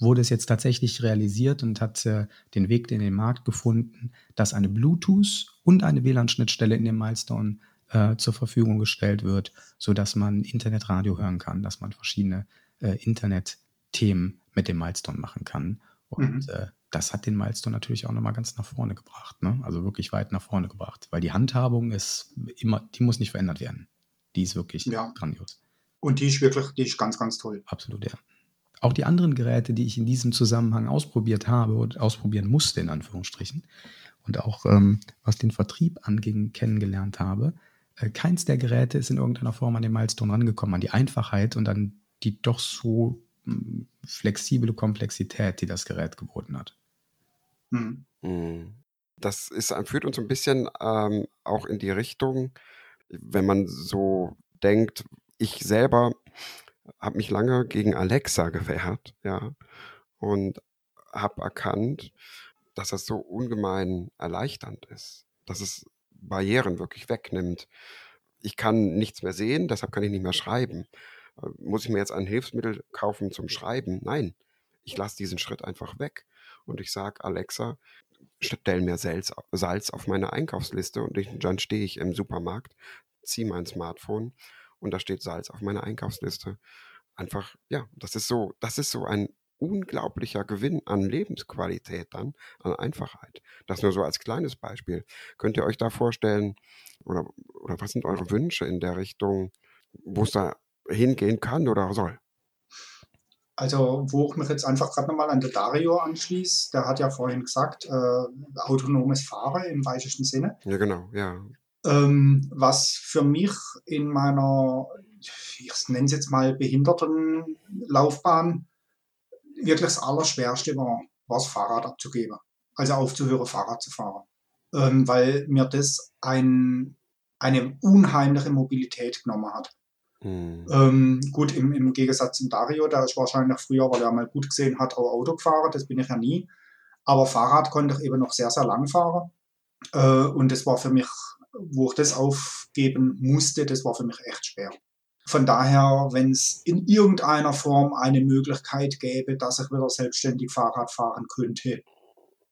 wurde es jetzt tatsächlich realisiert und hat äh, den Weg in den Markt gefunden, dass eine Bluetooth und eine WLAN-Schnittstelle in dem Milestone äh, zur Verfügung gestellt wird, sodass man Internetradio hören kann, dass man verschiedene äh, Internetthemen mit dem Milestone machen kann. Und mhm. äh, das hat den Milestone natürlich auch nochmal ganz nach vorne gebracht, ne? also wirklich weit nach vorne gebracht, weil die Handhabung ist immer, die muss nicht verändert werden. Die ist wirklich ja. grandios. Und die ist wirklich, die ist ganz, ganz toll. Absolut, ja. Auch die anderen Geräte, die ich in diesem Zusammenhang ausprobiert habe und ausprobieren musste, in Anführungsstrichen, und auch ähm, was den Vertrieb anging, kennengelernt habe, keins der Geräte ist in irgendeiner Form an den Milestone rangekommen, an die Einfachheit und an die doch so hm, flexible Komplexität, die das Gerät geboten hat. Hm. hm. Das ist, führt uns ein bisschen ähm, auch in die Richtung, wenn man so denkt, ich selber habe mich lange gegen Alexa gewehrt, ja, und habe erkannt, dass das so ungemein erleichternd ist, dass es Barrieren wirklich wegnimmt. Ich kann nichts mehr sehen, deshalb kann ich nicht mehr schreiben. Äh, muss ich mir jetzt ein Hilfsmittel kaufen zum Schreiben? Nein, ich lasse diesen Schritt einfach weg und ich sage, Alexa, stell mir Salz, auf meine Einkaufsliste und ich, dann stehe ich im Supermarkt, ziehe mein Smartphone und da steht Salz auf meiner Einkaufsliste. Einfach, ja, das ist so, das ist so ein unglaublicher Gewinn an Lebensqualität dann, an Einfachheit. Das nur so als kleines Beispiel. Könnt ihr euch da vorstellen, oder, oder was sind eure Wünsche in der Richtung, wo es da hingehen kann oder soll? Also, wo ich mich jetzt einfach gerade nochmal an der Dario anschließe, der hat ja vorhin gesagt, äh, autonomes Fahren im weitesten Sinne. Ja, genau, ja. Ähm, was für mich in meiner, ich nenne es jetzt mal Behindertenlaufbahn, wirklich das Allerschwerste war, war das Fahrrad abzugeben. Also aufzuhören, Fahrrad zu fahren. Ähm, weil mir das ein, eine unheimliche Mobilität genommen hat. Mhm. Ähm, gut, im, im Gegensatz zum Dario, der ist wahrscheinlich früher, weil er mal gut gesehen hat, auch Auto gefahren, das bin ich ja nie. Aber Fahrrad konnte ich eben noch sehr, sehr lang fahren. Äh, und das war für mich, wo ich das aufgeben musste, das war für mich echt schwer. Von daher, wenn es in irgendeiner Form eine Möglichkeit gäbe, dass ich wieder selbstständig Fahrrad fahren könnte,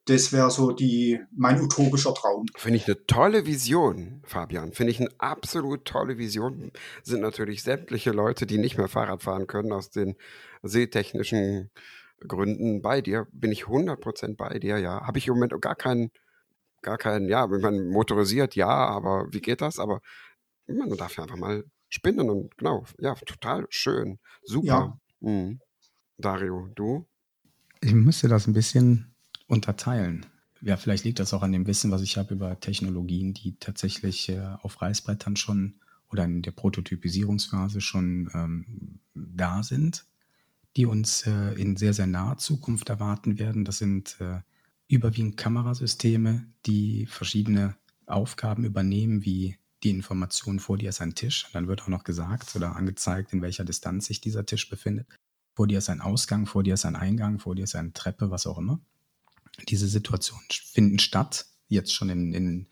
das wäre so die, mein utopischer Traum. Finde ich eine tolle Vision, Fabian. Finde ich eine absolut tolle Vision. Sind natürlich sämtliche Leute, die nicht mehr Fahrrad fahren können, aus den seetechnischen Gründen bei dir. Bin ich 100% bei dir, ja. Habe ich im Moment gar keinen, gar keinen, ja, wenn man motorisiert, ja, aber wie geht das? Aber man darf ja einfach mal spinnen und genau, ja, total schön. Super. Ja. Mhm. Dario, du? Ich müsste das ein bisschen unterteilen. Ja, vielleicht liegt das auch an dem Wissen, was ich habe über Technologien, die tatsächlich äh, auf Reißbrettern schon oder in der Prototypisierungsphase schon ähm, da sind, die uns äh, in sehr, sehr naher Zukunft erwarten werden. Das sind äh, überwiegend Kamerasysteme, die verschiedene Aufgaben übernehmen, wie die Information vor dir ist ein Tisch. Dann wird auch noch gesagt oder angezeigt, in welcher Distanz sich dieser Tisch befindet. Vor dir ist ein Ausgang, vor dir ist ein Eingang, vor dir ist eine Treppe, was auch immer. Diese Situationen finden statt, jetzt schon in, in,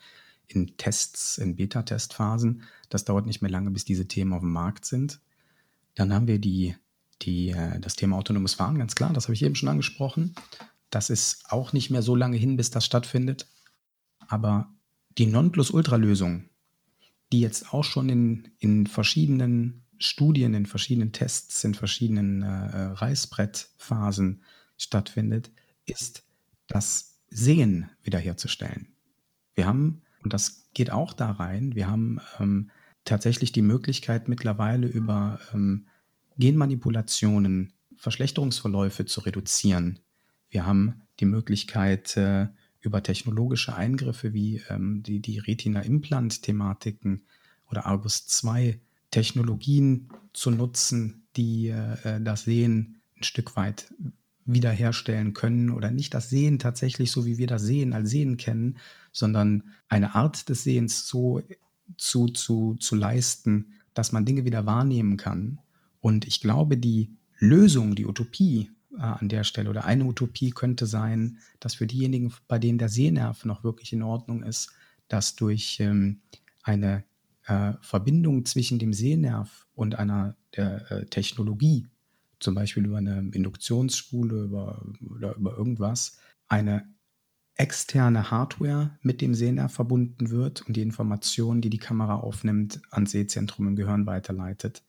in Tests, in Beta-Testphasen. Das dauert nicht mehr lange, bis diese Themen auf dem Markt sind. Dann haben wir die, die, äh, das Thema autonomes Fahren, ganz klar, das habe ich eben schon angesprochen. Das ist auch nicht mehr so lange hin, bis das stattfindet. Aber die Nonplusultra-Lösung, die jetzt auch schon in, in verschiedenen Studien, in verschiedenen Tests, in verschiedenen äh, äh Reißbrettphasen stattfindet, ist das Sehen wiederherzustellen. Wir haben, und das geht auch da rein, wir haben ähm, tatsächlich die Möglichkeit mittlerweile über ähm, Genmanipulationen Verschlechterungsverläufe zu reduzieren. Wir haben die Möglichkeit, äh, über technologische Eingriffe wie ähm, die, die Retina-Implant-Thematiken oder Argus 2 Technologien zu nutzen, die äh, das Sehen ein Stück weit wiederherstellen können oder nicht das Sehen tatsächlich so, wie wir das Sehen als Sehen kennen, sondern eine Art des Sehens so zu, zu, zu leisten, dass man Dinge wieder wahrnehmen kann. Und ich glaube, die Lösung, die Utopie äh, an der Stelle. Oder eine Utopie könnte sein, dass für diejenigen, bei denen der Sehnerv noch wirklich in Ordnung ist, dass durch ähm, eine äh, Verbindung zwischen dem Sehnerv und einer äh, Technologie, zum Beispiel über eine Induktionsspule über, oder über irgendwas, eine externe Hardware mit dem Sehnerv verbunden wird und die Informationen, die die Kamera aufnimmt, ans Sehzentrum im Gehirn weiterleitet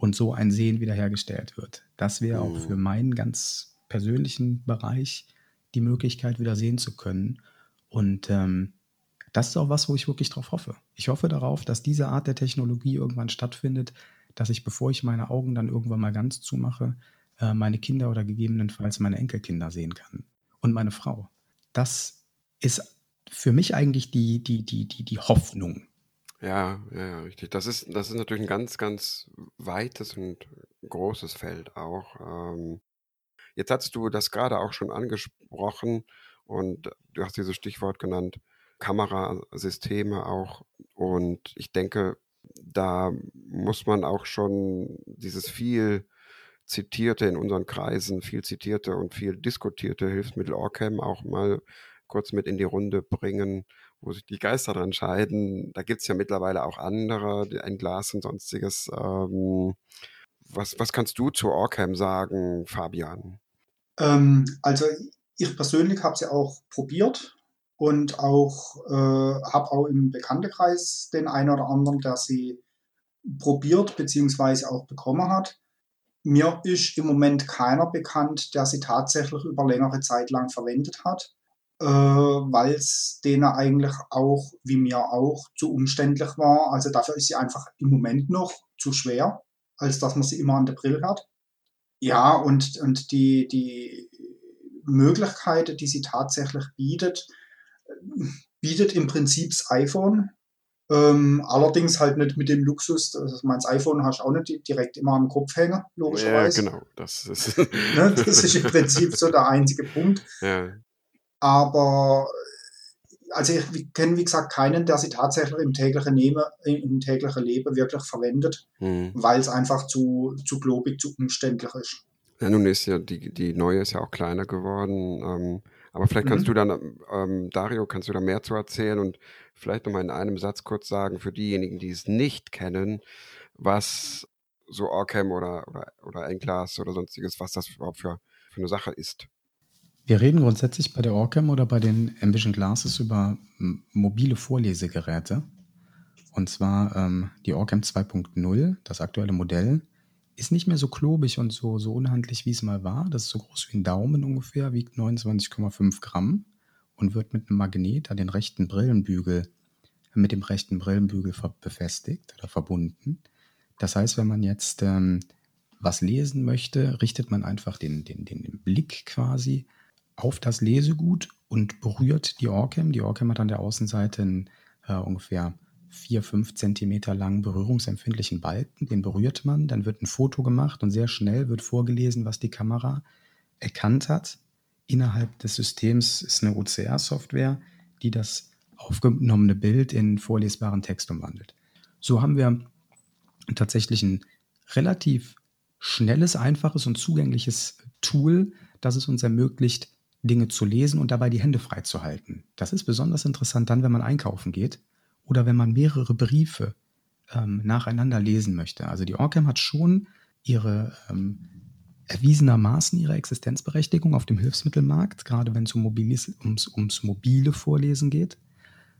und so ein Sehen wiederhergestellt wird. Das wäre auch für mhm. meinen ganz persönlichen Bereich die Möglichkeit, wieder sehen zu können. Und ähm, das ist auch was, wo ich wirklich drauf hoffe. Ich hoffe darauf, dass diese Art der Technologie irgendwann stattfindet, dass ich, bevor ich meine Augen dann irgendwann mal ganz zumache, äh, meine Kinder oder gegebenenfalls meine Enkelkinder sehen kann. Und meine Frau. Das ist für mich eigentlich die, die, die, die, die Hoffnung, ja, ja, richtig. Das ist, das ist natürlich ein ganz, ganz weites und großes Feld auch. Ähm, jetzt hast du das gerade auch schon angesprochen und du hast dieses Stichwort genannt, Kamerasysteme auch. Und ich denke, da muss man auch schon dieses viel zitierte in unseren Kreisen, viel zitierte und viel diskutierte Hilfsmittel Orcam auch mal kurz mit in die Runde bringen wo sich die Geister dran scheiden. Da gibt es ja mittlerweile auch andere, ein Glas und sonstiges. Ähm, was, was kannst du zu Orcam sagen, Fabian? Ähm, also ich persönlich habe sie auch probiert und auch äh, habe auch im Bekanntenkreis den einen oder anderen, der sie probiert bzw. auch bekommen hat. Mir ist im Moment keiner bekannt, der sie tatsächlich über längere Zeit lang verwendet hat, äh, weil es denen eigentlich auch, wie mir auch, zu umständlich war. Also dafür ist sie einfach im Moment noch zu schwer, als dass man sie immer an der Brille hat. Ja, und, und die, die Möglichkeit, die sie tatsächlich bietet, bietet im Prinzip das iPhone. Ähm, allerdings halt nicht mit dem Luxus, also mein iPhone hast du auch nicht direkt immer am Kopf hängen, logischerweise. Ja, genau. Das ist, ne, das ist im Prinzip so der einzige Punkt. Ja. Aber also ich kenne, wie gesagt, keinen, der sie tatsächlich im täglichen, Leben, im täglichen Leben wirklich verwendet, Hm. weil es einfach zu, zu globig, zu umständlich ist. Ja, nun ist ja die, die neue ist ja auch kleiner geworden. Ähm, aber vielleicht kannst Mhm. du dann, ähm, Dario, kannst du da mehr zu erzählen und vielleicht nochmal in einem Satz kurz sagen, für diejenigen, die es nicht kennen, was so Orcam oder, oder, oder Englas oder sonstiges, was das überhaupt für, für eine Sache ist. Wir reden grundsätzlich bei der Orcam oder bei den Ambition Glasses über m, mobile Vorlesegeräte. Und zwar ähm, die Orcam 2.0, das aktuelle Modell, ist nicht mehr so klobig und so, so unhandlich, wie es mal war. Das ist so groß wie ein Daumen ungefähr, wiegt 29,5 Gramm und wird mit einem Magnet an den rechten Brillenbügel, mit dem rechten Brillenbügel befestigt oder verbunden. Das heißt, wenn man jetzt ähm, was lesen möchte, richtet man einfach den, den, den Blick quasi auf das Lesegut und berührt die Orcam. Die Orcam hat an der Außenseite einen äh, ungefähr 4, 5 Zentimeter langen berührungsempfindlichen Balken. Den berührt man, dann wird ein Foto gemacht und sehr schnell wird vorgelesen, was die Kamera erkannt hat. Innerhalb des Systems ist eine OCR-Software, die das aufgenommene Bild in vorlesbaren Text umwandelt. So haben wir tatsächlich ein relativ schnelles, einfaches und zugängliches Tool, das es uns ermöglicht, Dinge zu lesen und dabei die Hände frei zu halten. Das ist besonders interessant dann, wenn man einkaufen geht oder wenn man mehrere Briefe ähm, nacheinander lesen möchte. Also die Orcam hat schon ihre ähm, erwiesenermaßen ihre Existenzberechtigung auf dem Hilfsmittelmarkt, gerade wenn es um ums, ums mobile Vorlesen geht.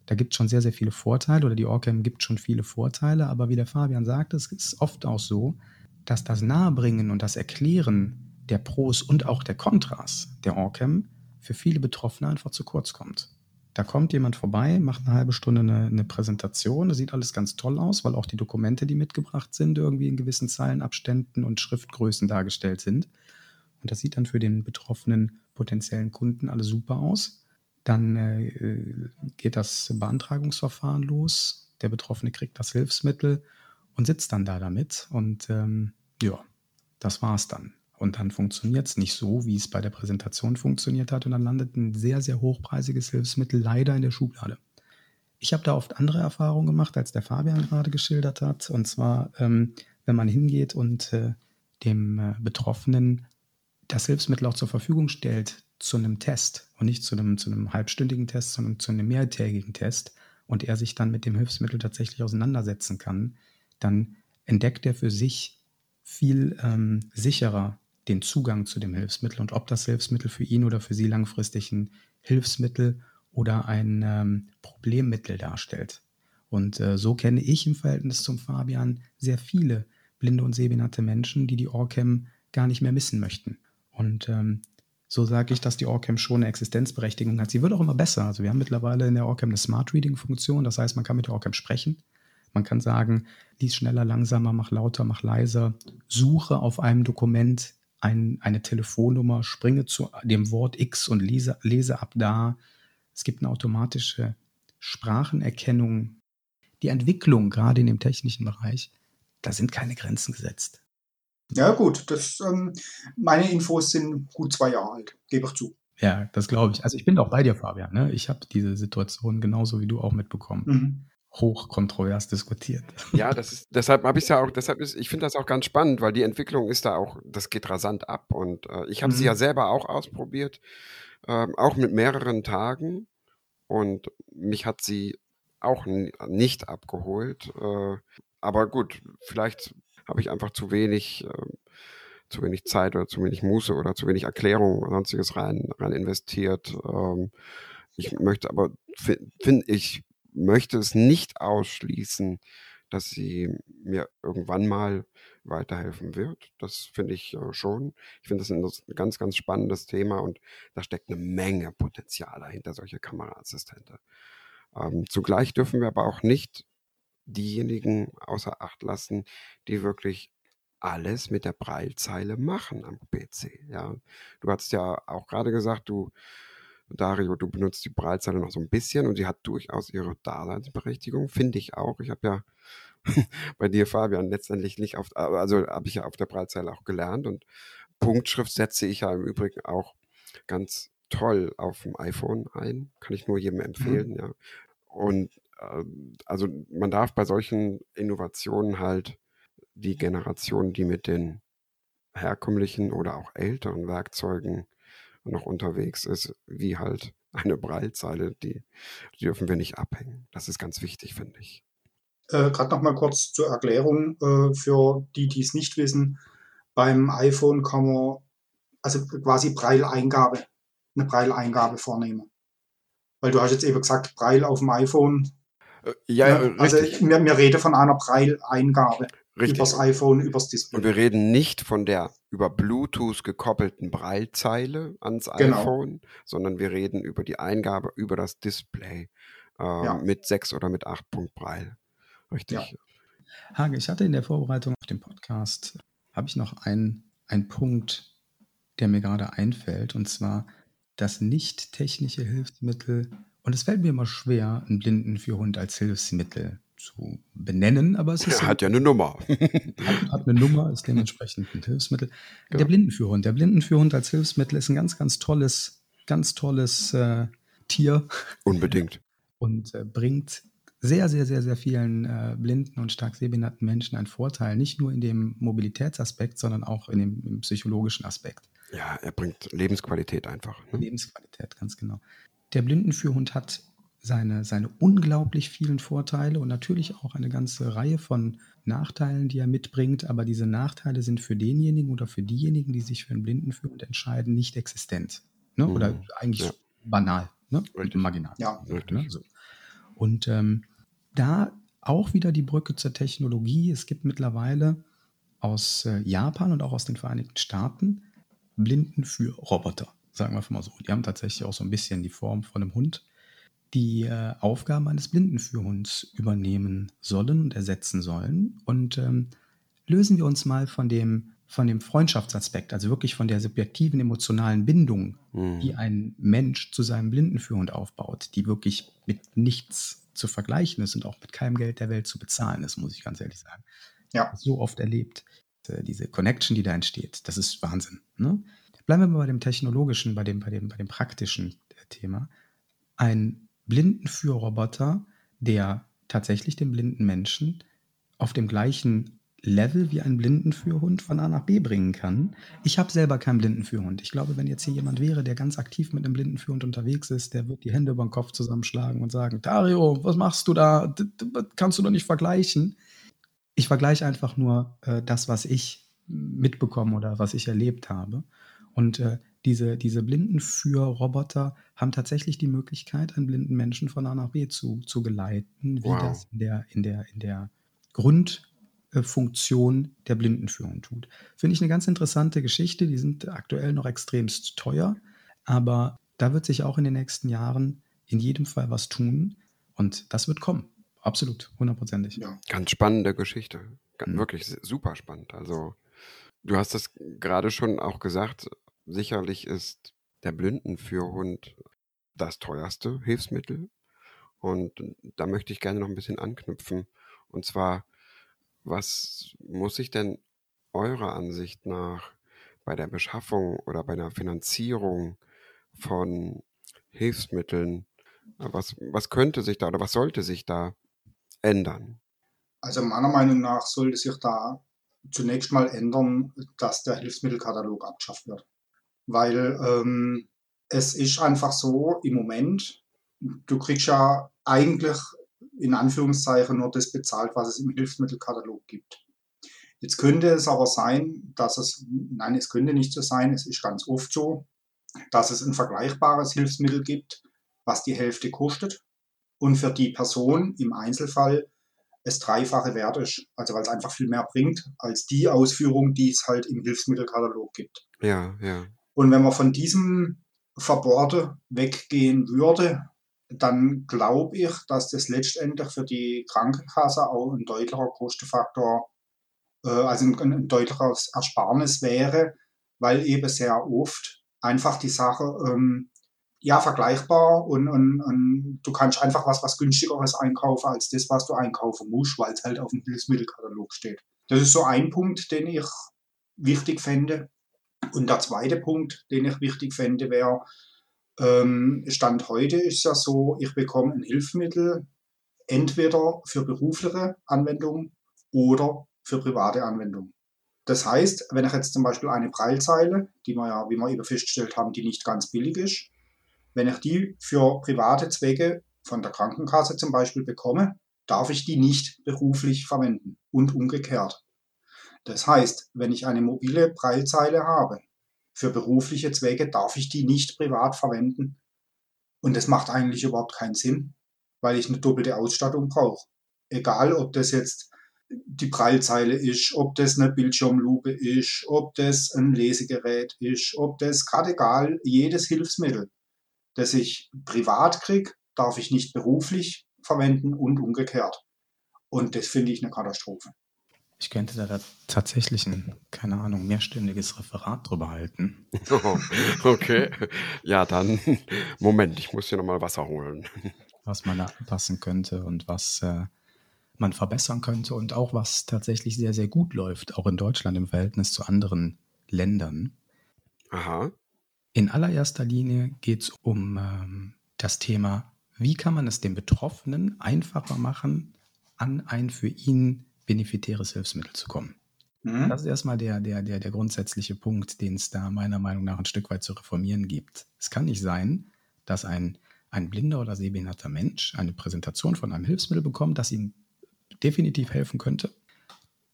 Da gibt es schon sehr, sehr viele Vorteile oder die Orcam gibt schon viele Vorteile, aber wie der Fabian sagte, es ist oft auch so, dass das Nahebringen und das Erklären der Pros und auch der Kontras der Orcam für viele Betroffene einfach zu kurz kommt. Da kommt jemand vorbei, macht eine halbe Stunde eine, eine Präsentation, das sieht alles ganz toll aus, weil auch die Dokumente, die mitgebracht sind, irgendwie in gewissen Zeilenabständen und Schriftgrößen dargestellt sind. Und das sieht dann für den betroffenen potenziellen Kunden alles super aus. Dann äh, geht das Beantragungsverfahren los. Der Betroffene kriegt das Hilfsmittel und sitzt dann da damit. Und ähm, ja, das war's dann. Und dann funktioniert es nicht so, wie es bei der Präsentation funktioniert hat. Und dann landet ein sehr, sehr hochpreisiges Hilfsmittel leider in der Schublade. Ich habe da oft andere Erfahrungen gemacht, als der Fabian gerade geschildert hat. Und zwar, ähm, wenn man hingeht und äh, dem äh, Betroffenen das Hilfsmittel auch zur Verfügung stellt zu einem Test und nicht zu einem, zu einem halbstündigen Test, sondern zu einem mehrtägigen Test und er sich dann mit dem Hilfsmittel tatsächlich auseinandersetzen kann, dann entdeckt er für sich viel ähm, sicherer den Zugang zu dem Hilfsmittel und ob das Hilfsmittel für ihn oder für sie langfristig ein Hilfsmittel oder ein ähm, Problemmittel darstellt. Und äh, so kenne ich im Verhältnis zum Fabian sehr viele blinde und sehbehinderte Menschen, die die Orcam gar nicht mehr missen möchten. Und ähm, so sage ich, dass die Orcam schon eine Existenzberechtigung hat. Sie wird auch immer besser. Also wir haben mittlerweile in der Orcam eine Smart Reading Funktion. Das heißt, man kann mit der Orcam sprechen. Man kann sagen, lies schneller, langsamer, mach lauter, mach leiser, suche auf einem Dokument ein, eine Telefonnummer, springe zu dem Wort X und lese, lese ab da. Es gibt eine automatische Sprachenerkennung. Die Entwicklung, gerade in dem technischen Bereich, da sind keine Grenzen gesetzt. Ja, gut, das, ähm, meine Infos sind gut zwei Jahre alt, gebe ich zu. Ja, das glaube ich. Also ich bin auch bei dir, Fabian. Ne? Ich habe diese Situation genauso wie du auch mitbekommen. Mhm. Hochkontrovers diskutiert. Ja, das ist, deshalb habe ich ja auch, deshalb ist, ich finde das auch ganz spannend, weil die Entwicklung ist da auch, das geht rasant ab. Und äh, ich habe Mhm. sie ja selber auch ausprobiert, ähm, auch mit mehreren Tagen. Und mich hat sie auch nicht abgeholt. Äh, aber gut, vielleicht habe ich einfach zu wenig, äh, zu wenig Zeit oder zu wenig Muße oder zu wenig Erklärung oder sonstiges rein, rein investiert. Ähm, ich möchte aber, finde ich, möchte es nicht ausschließen, dass sie mir irgendwann mal weiterhelfen wird. Das finde ich äh, schon. Ich finde das ein ganz, ganz spannendes Thema und da steckt eine Menge Potenzial dahinter, solche Kameraassistente. Ähm, zugleich dürfen wir aber auch nicht diejenigen außer Acht lassen, die wirklich alles mit der Breilzeile machen am PC. Ja, du hast ja auch gerade gesagt, du Dario, du benutzt die Breitseite noch so ein bisschen und sie hat durchaus ihre Daseinsberechtigung, finde ich auch. Ich habe ja bei dir, Fabian, letztendlich nicht auf, also habe ich ja auf der Breitzeile auch gelernt und Punktschrift setze ich ja im Übrigen auch ganz toll auf dem iPhone ein. Kann ich nur jedem mhm. empfehlen, mhm. ja. Und äh, also man darf bei solchen Innovationen halt die Generation, die mit den herkömmlichen oder auch älteren Werkzeugen noch unterwegs ist, wie halt eine Breilzeile, die, die dürfen wir nicht abhängen. Das ist ganz wichtig, finde ich. Äh, Gerade noch mal kurz zur Erklärung äh, für die, die es nicht wissen. Beim iPhone kann man also quasi Breileingabe, eine Breileingabe vornehmen. Weil du hast jetzt eben gesagt, Breil auf dem iPhone. Äh, ja, ja, ne? also wir, wir reden von einer Breileingabe. Richtig. Übers iPhone, übers Display. Und wir reden nicht von der über Bluetooth gekoppelten Braillezeile ans genau. iPhone, sondern wir reden über die Eingabe über das Display äh, ja. mit 6 oder mit 8 Punkt Braille. Richtig. Ja. Hage, ich hatte in der Vorbereitung auf den Podcast, habe ich noch einen, einen Punkt, der mir gerade einfällt, und zwar das nicht technische Hilfsmittel. Und es fällt mir immer schwer, einen Blinden für Hund als Hilfsmittel zu benennen, aber es ist. Er hat ja eine Nummer. hat, hat, eine Nummer, ist dementsprechend ein Hilfsmittel. Ja. Der Blindenführhund. Der Blindenführhund als Hilfsmittel ist ein ganz, ganz tolles, ganz tolles äh, Tier. Unbedingt. Und äh, bringt sehr, sehr, sehr, sehr vielen äh, blinden und stark sehbehinderten Menschen einen Vorteil, nicht nur in dem Mobilitätsaspekt, sondern auch in dem, im psychologischen Aspekt. Ja, er bringt Lebensqualität einfach. Ne? Lebensqualität, ganz genau. Der Blindenführhund hat seine, seine unglaublich vielen Vorteile und natürlich auch eine ganze Reihe von Nachteilen, die er mitbringt. Aber diese Nachteile sind für denjenigen oder für diejenigen, die sich für einen Blindenführhund entscheiden, nicht existent. Ne? Mhm. Oder eigentlich ja. banal, ne? marginal. Ja, ne? so. Und ähm, da auch wieder die Brücke zur Technologie. Es gibt mittlerweile aus äh, Japan und auch aus den Vereinigten Staaten Blinden für Roboter, sagen wir mal so. Die haben tatsächlich auch so ein bisschen die Form von einem Hund die äh, Aufgaben eines Blindenführhunds übernehmen sollen und ersetzen sollen. Und ähm, lösen wir uns mal von dem, von dem Freundschaftsaspekt, also wirklich von der subjektiven emotionalen Bindung, mhm. die ein Mensch zu seinem Blindenführhund aufbaut, die wirklich mit nichts zu vergleichen ist und auch mit keinem Geld der Welt zu bezahlen ist, muss ich ganz ehrlich sagen. Ja. So oft erlebt. Äh, diese Connection, die da entsteht, das ist Wahnsinn. Ne? Bleiben wir mal bei dem technologischen, bei dem, bei dem, bei dem praktischen äh, Thema. Ein Blindenführroboter, der tatsächlich den blinden Menschen auf dem gleichen Level wie ein Blindenführhund von A nach B bringen kann. Ich habe selber keinen Blindenführhund. Ich glaube, wenn jetzt hier jemand wäre, der ganz aktiv mit einem Blindenführhund unterwegs ist, der wird die Hände über den Kopf zusammenschlagen und sagen, Dario, was machst du da? Das kannst du doch nicht vergleichen. Ich vergleiche einfach nur äh, das, was ich mitbekommen oder was ich erlebt habe. Und äh, diese, diese Blindenführroboter haben tatsächlich die Möglichkeit, einen blinden Menschen von A nach B zu, zu geleiten, wie wow. das in der, in der, in der Grundfunktion der Blindenführung tut. Finde ich eine ganz interessante Geschichte. Die sind aktuell noch extremst teuer, aber da wird sich auch in den nächsten Jahren in jedem Fall was tun und das wird kommen. Absolut, hundertprozentig. Ja. Ganz spannende Geschichte. Mhm. Wirklich super spannend. Also, du hast das gerade schon auch gesagt, Sicherlich ist der Blindenführhund das teuerste Hilfsmittel. Und da möchte ich gerne noch ein bisschen anknüpfen. Und zwar, was muss ich denn eurer Ansicht nach bei der Beschaffung oder bei der Finanzierung von Hilfsmitteln, was, was könnte sich da oder was sollte sich da ändern? Also meiner Meinung nach sollte sich da zunächst mal ändern, dass der Hilfsmittelkatalog abgeschafft wird weil ähm, es ist einfach so im Moment, du kriegst ja eigentlich in Anführungszeichen nur das bezahlt, was es im Hilfsmittelkatalog gibt. Jetzt könnte es aber sein, dass es, nein, es könnte nicht so sein, es ist ganz oft so, dass es ein vergleichbares Hilfsmittel gibt, was die Hälfte kostet und für die Person im Einzelfall es dreifache wert ist. Also weil es einfach viel mehr bringt als die Ausführung, die es halt im Hilfsmittelkatalog gibt. Ja, ja. Und wenn man von diesem Verbohrte weggehen würde, dann glaube ich, dass das letztendlich für die Krankenkasse auch ein deutlicher Kostenfaktor, äh, also ein, ein deutlicheres Ersparnis wäre, weil eben sehr oft einfach die Sache ähm, ja vergleichbar und, und, und du kannst einfach was, was günstigeres einkaufen als das, was du einkaufen musst, weil es halt auf dem Hilfsmittelkatalog steht. Das ist so ein Punkt, den ich wichtig fände. Und der zweite Punkt, den ich wichtig fände, wäre, ähm, Stand heute ist ja so, ich bekomme ein Hilfsmittel entweder für berufliche Anwendung oder für private Anwendung. Das heißt, wenn ich jetzt zum Beispiel eine Preilzeile, die wir ja, wie wir eben festgestellt haben, die nicht ganz billig ist, wenn ich die für private Zwecke von der Krankenkasse zum Beispiel bekomme, darf ich die nicht beruflich verwenden und umgekehrt. Das heißt, wenn ich eine mobile Preilzeile habe, für berufliche Zwecke darf ich die nicht privat verwenden. Und das macht eigentlich überhaupt keinen Sinn, weil ich eine doppelte Ausstattung brauche. Egal, ob das jetzt die Prallzeile ist, ob das eine Bildschirmlupe ist, ob das ein Lesegerät ist, ob das gerade egal, jedes Hilfsmittel das ich privat kriege, darf ich nicht beruflich verwenden und umgekehrt. Und das finde ich eine Katastrophe. Ich könnte da, da tatsächlich ein, keine Ahnung, mehrstündiges Referat drüber halten. Oh, okay. Ja, dann, Moment, ich muss hier nochmal Wasser holen. Was man da anpassen könnte und was äh, man verbessern könnte und auch was tatsächlich sehr, sehr gut läuft, auch in Deutschland im Verhältnis zu anderen Ländern. Aha. In allererster Linie geht es um ähm, das Thema, wie kann man es dem Betroffenen einfacher machen, an ein für ihn benefitäres Hilfsmittel zu kommen. Mhm. Das ist erstmal der, der, der, der grundsätzliche Punkt, den es da meiner Meinung nach ein Stück weit zu reformieren gibt. Es kann nicht sein, dass ein, ein blinder oder sehbehinderter Mensch eine Präsentation von einem Hilfsmittel bekommt, das ihm definitiv helfen könnte.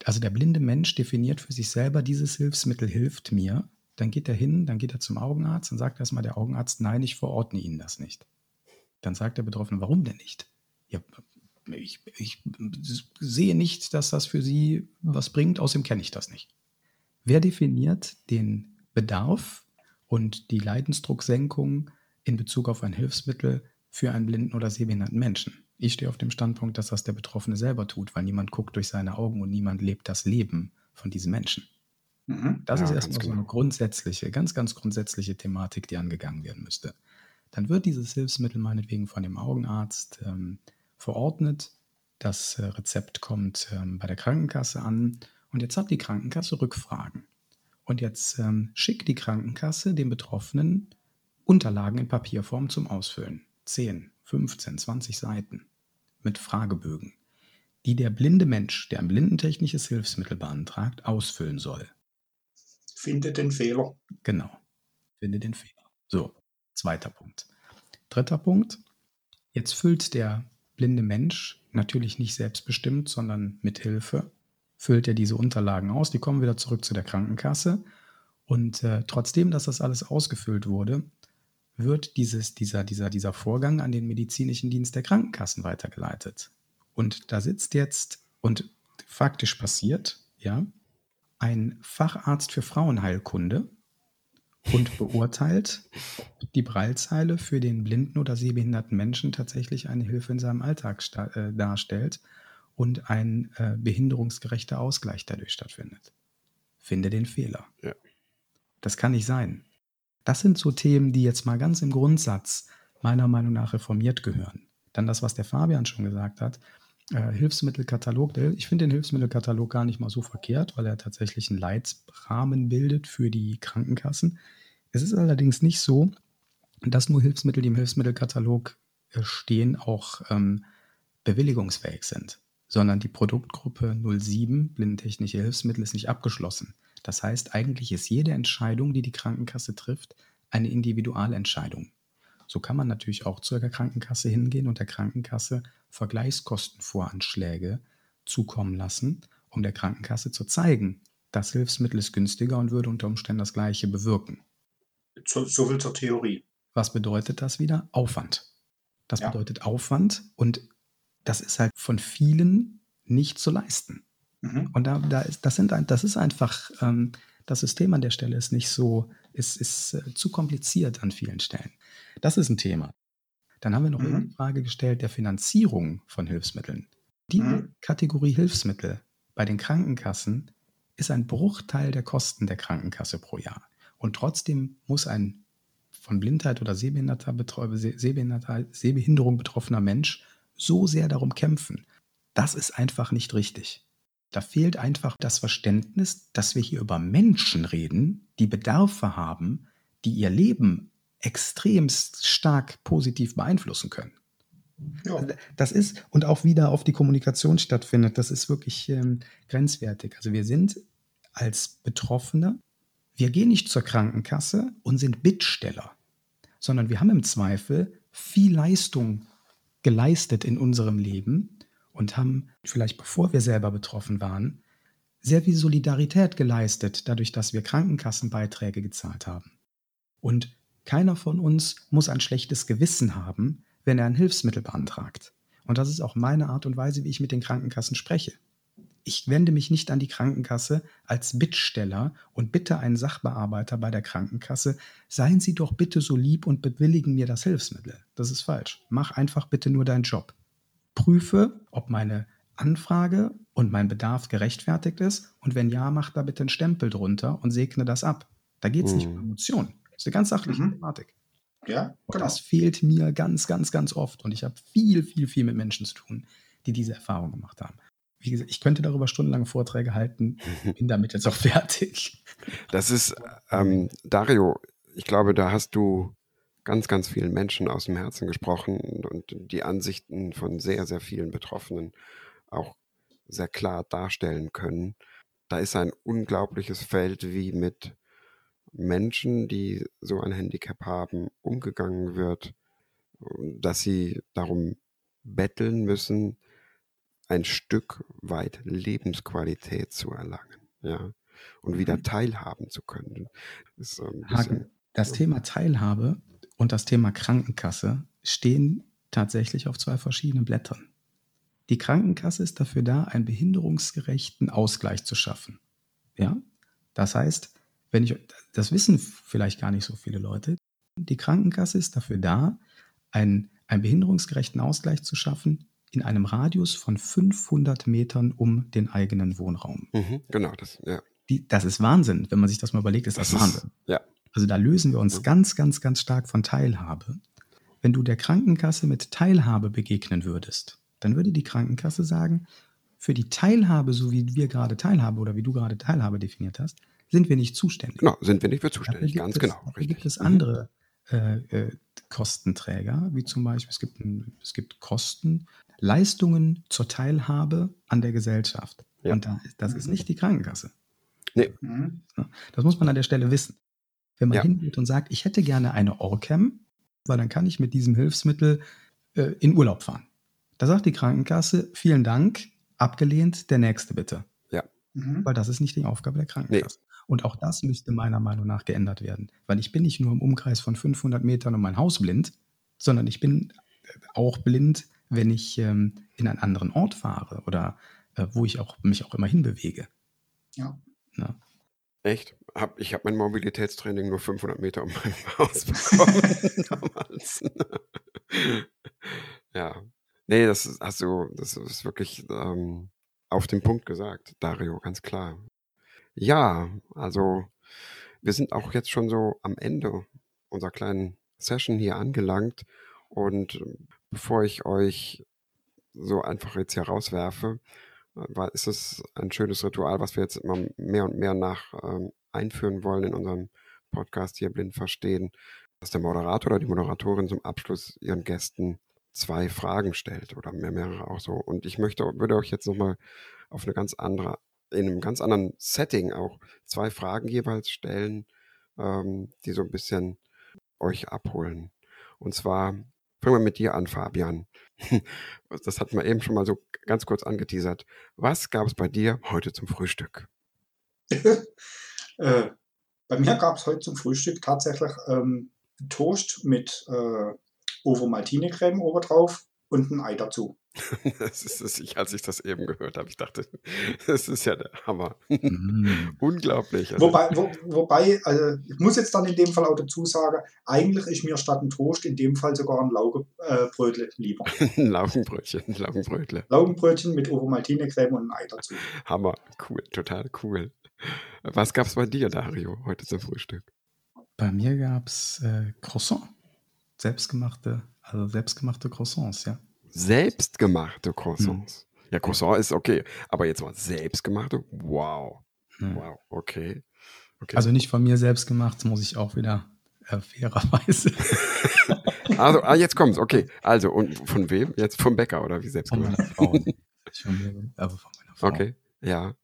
Also der blinde Mensch definiert für sich selber, dieses Hilfsmittel hilft mir dann geht er hin, dann geht er zum Augenarzt und sagt erstmal der Augenarzt, nein, ich verordne Ihnen das nicht. Dann sagt der Betroffene, warum denn nicht? Ja, ich, ich sehe nicht, dass das für Sie was bringt, außerdem kenne ich das nicht. Wer definiert den Bedarf und die Leidensdrucksenkung in Bezug auf ein Hilfsmittel für einen blinden oder sehbehinderten Menschen? Ich stehe auf dem Standpunkt, dass das der Betroffene selber tut, weil niemand guckt durch seine Augen und niemand lebt das Leben von diesem Menschen. Mhm. Das ja, ist erstmal so eine genau. grundsätzliche, ganz, ganz grundsätzliche Thematik, die angegangen werden müsste. Dann wird dieses Hilfsmittel meinetwegen von dem Augenarzt ähm, verordnet. Das äh, Rezept kommt ähm, bei der Krankenkasse an und jetzt hat die Krankenkasse Rückfragen. Und jetzt ähm, schickt die Krankenkasse dem Betroffenen Unterlagen in Papierform zum Ausfüllen. 10, 15, 20 Seiten mit Fragebögen, die der blinde Mensch, der ein blindentechnisches Hilfsmittel beantragt, ausfüllen soll. Finde den Fehler. Genau. Finde den Fehler. So, zweiter Punkt. Dritter Punkt. Jetzt füllt der blinde Mensch natürlich nicht selbstbestimmt, sondern mit Hilfe, füllt er diese Unterlagen aus. Die kommen wieder zurück zu der Krankenkasse. Und äh, trotzdem, dass das alles ausgefüllt wurde, wird dieses, dieser, dieser, dieser Vorgang an den medizinischen Dienst der Krankenkassen weitergeleitet. Und da sitzt jetzt und faktisch passiert, ja, ein Facharzt für Frauenheilkunde und beurteilt, ob die Braillezeile für den blinden oder sehbehinderten Menschen tatsächlich eine Hilfe in seinem Alltag äh, darstellt und ein äh, behinderungsgerechter Ausgleich dadurch stattfindet. Finde den Fehler. Ja. Das kann nicht sein. Das sind so Themen, die jetzt mal ganz im Grundsatz meiner Meinung nach reformiert gehören. Dann das, was der Fabian schon gesagt hat, äh, Hilfsmittelkatalog. Ich finde den Hilfsmittelkatalog gar nicht mal so verkehrt, weil er tatsächlich einen Leitrahmen bildet für die Krankenkassen. Es ist allerdings nicht so, dass nur Hilfsmittel, die im Hilfsmittelkatalog äh, stehen, auch ähm, bewilligungsfähig sind, sondern die Produktgruppe 07, blindentechnische Hilfsmittel, ist nicht abgeschlossen. Das heißt, eigentlich ist jede Entscheidung, die die Krankenkasse trifft, eine Individualentscheidung. So kann man natürlich auch zur Krankenkasse hingehen und der Krankenkasse Vergleichskostenvoranschläge zukommen lassen, um der Krankenkasse zu zeigen, das Hilfsmittel ist günstiger und würde unter Umständen das gleiche bewirken. So, so viel zur Theorie. Was bedeutet das wieder? Aufwand. Das Ja. bedeutet Aufwand und das ist halt von vielen nicht zu leisten. Mhm. Und da, da ist, das, sind, das ist einfach, ähm, das System an der Stelle ist nicht so, ist, ist äh, zu kompliziert an vielen Stellen. Das ist ein Thema. Dann haben wir noch Mhm. die Frage gestellt der Finanzierung von Hilfsmitteln. Die Mhm. Kategorie Hilfsmittel bei den Krankenkassen ist ein Bruchteil der Kosten der Krankenkasse pro Jahr. Und trotzdem muss ein von Blindheit oder Sehbehinderung betroffener Mensch so sehr darum kämpfen. Das ist einfach nicht richtig. Da fehlt einfach das Verständnis, dass wir hier über Menschen reden, die Bedarfe haben, die ihr Leben extremst stark positiv beeinflussen können. Ja. Das ist, und auch wieder auf die Kommunikation stattfindet, das ist wirklich ähm, grenzwertig. Also wir sind als Betroffene, wir gehen nicht zur Krankenkasse und sind Bittsteller, sondern wir haben im Zweifel viel Leistung geleistet in unserem Leben und haben vielleicht bevor wir selber betroffen waren, sehr viel Solidarität geleistet, dadurch, dass wir Krankenkassenbeiträge gezahlt haben. Und keiner von uns muss ein schlechtes Gewissen haben, wenn er ein Hilfsmittel beantragt. Und das ist auch meine Art und Weise, wie ich mit den Krankenkassen spreche. Ich wende mich nicht an die Krankenkasse als Bittsteller und bitte einen Sachbearbeiter bei der Krankenkasse, seien Sie doch bitte so lieb und bewilligen mir das Hilfsmittel. Das ist falsch. Mach einfach bitte nur deinen Job. Prüfe, ob meine Anfrage und mein Bedarf gerechtfertigt ist und wenn ja, mach da bitte einen Stempel drunter und segne das ab. Da geht es nicht um Mhm. Emotionen. Das ist eine ganz sachliche Mhm. Thematik. Ja, genau. das fehlt mir ganz, ganz, ganz oft. Und ich habe viel, viel, viel mit Menschen zu tun, die diese Erfahrung gemacht haben. Wie gesagt, ich könnte darüber stundenlange Vorträge halten, bin damit jetzt auch fertig. Das ist, ähm, Dario, ich glaube, da hast du ganz, ganz vielen Menschen aus dem Herzen gesprochen und die Ansichten von sehr, sehr vielen Betroffenen auch sehr klar darstellen können. Da ist ein unglaubliches Feld, wie mit Menschen, die so ein Handicap haben, umgegangen wird, dass sie darum betteln müssen, ein Stück weit Lebensqualität zu erlangen, ja, und wieder Mhm. teilhaben zu können. Das Haken. bisschen, Das. Thema Teilhabe und das Thema Krankenkasse stehen tatsächlich auf zwei verschiedenen Blättern. Die Krankenkasse ist dafür da, einen behinderungsgerechten Ausgleich zu schaffen. Ja? Das heißt, wenn ich, das wissen vielleicht gar nicht so viele Leute, die Krankenkasse ist dafür da, einen, einen behinderungsgerechten Ausgleich zu schaffen in einem Radius von 500 Metern um den eigenen Wohnraum. mhm, genau, das, ja, Die, das ist Wahnsinn, wenn man sich das mal überlegt, ist das, Das ist- Wahnsinn. ja. Also da lösen wir uns ganz, ganz, ganz stark von Teilhabe. Wenn du der Krankenkasse mit Teilhabe begegnen würdest, dann würde die Krankenkasse sagen, für die Teilhabe, so wie wir gerade Teilhabe oder wie du gerade Teilhabe definiert hast, sind wir nicht zuständig. genau, sind wir nicht für zuständig, ganz es, genau, dafür richtig. gibt es Mhm. andere äh, äh, Kostenträger, wie zum Beispiel, es gibt, ein, es gibt Kosten, Leistungen zur Teilhabe an der Gesellschaft. Ja. Und da, das ist nicht die Krankenkasse. Mhm. Das muss man an der Stelle wissen. Wenn man Ja. hingeht und sagt, ich hätte gerne eine Orcam, weil dann kann ich mit diesem Hilfsmittel äh, in Urlaub fahren. Da sagt die Krankenkasse, vielen Dank, abgelehnt, der nächste bitte. Mhm. Weil das ist nicht die Aufgabe der Krankenkasse. Und auch das müsste meiner Meinung nach geändert werden. Weil ich bin nicht nur im Umkreis von 500 Metern um mein Haus blind, sondern ich bin auch blind, wenn ich ähm, in einen anderen Ort fahre oder äh, wo ich auch, mich auch immer hinbewege. Ja. Ne? Echt? Hab, ich habe mein Mobilitätstraining nur 500 Meter um mein Haus bekommen damals. ja. Nee, das ist, hast du, das ist wirklich ähm, auf den Punkt gesagt, Dario, ganz klar. Ja, also wir sind auch jetzt schon so am Ende unserer kleinen Session hier angelangt. Und bevor ich euch so einfach jetzt hier rauswerfe, ist es ein schönes Ritual, was wir jetzt immer mehr und mehr nach ähm, einführen wollen in unserem Podcast hier blind verstehen, dass der Moderator oder die Moderatorin zum Abschluss ihren Gästen zwei Fragen stellt oder mehr, mehrere auch so. Und ich möchte, würde euch jetzt nochmal auf eine ganz andere, in einem ganz anderen Setting auch zwei Fragen jeweils stellen, ähm, die so ein bisschen euch abholen. Und zwar fangen wir mit dir an, Fabian. Das hatten wir eben schon mal so ganz kurz angeteasert. Was gab es bei dir heute zum Frühstück? äh, bei mir gab es heute zum Frühstück tatsächlich ähm, Toast mit äh, Ovo-Maltine-Creme obendrauf und ein Ei dazu. Das ist es, ich, als ich das eben gehört habe, ich dachte, das ist ja der Hammer. Mm. Unglaublich. Also. Wobei, wo, wobei also ich muss jetzt dann in dem Fall auch dazu sagen, eigentlich ist mir statt ein Toast in dem Fall sogar ein Laugenbrötle äh, lieber. ein Laugenbrötchen, Laugenbrötle. Laugenbrötchen mit Ovo-Maltine-Creme und ein Ei dazu. Hammer, cool, total cool. Was gab es bei dir, Dario, heute zum Frühstück? Bei mir gab es äh, Croissant. Selbstgemachte, also selbstgemachte Croissants, ja. Selbstgemachte Croissants. Hm. Ja, Croissant ist okay, aber jetzt mal selbstgemachte? Wow. Hm. Wow, okay. okay. Also nicht von mir selbst gemacht, muss ich auch wieder äh, fairerweise. also, ah, jetzt kommt's, okay. Also, und von wem? Jetzt vom Bäcker oder wie selbst gemacht? Von meiner Frau. mir, also von meiner Frau. Okay, ja.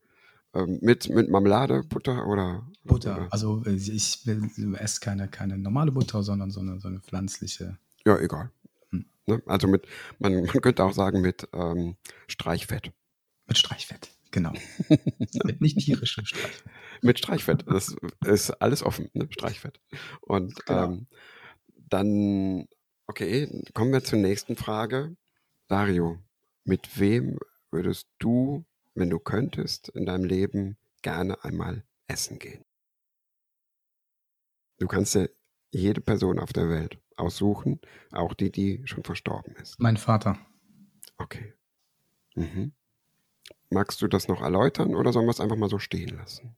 Ähm, mit, mit Marmelade, Butter oder? Butter. Oder? Also äh, ich will, esse keine, keine normale Butter, sondern so eine, so eine pflanzliche. Ja, egal. Hm. Ne? Also mit, man, man könnte auch sagen mit ähm, Streichfett. Mit Streichfett, genau. mit nicht tierischem Streichfett. Mit Streichfett. Das ist alles offen, ne? Streichfett. Und genau. ähm, dann, okay, kommen wir zur nächsten Frage. Dario, mit wem würdest du wenn du könntest, in deinem Leben gerne einmal essen gehen? Du kannst dir jede Person auf der Welt aussuchen, auch die, die schon verstorben ist. Mein Vater. Okay. Mhm. Magst du das noch erläutern oder sollen wir es einfach mal so stehen lassen?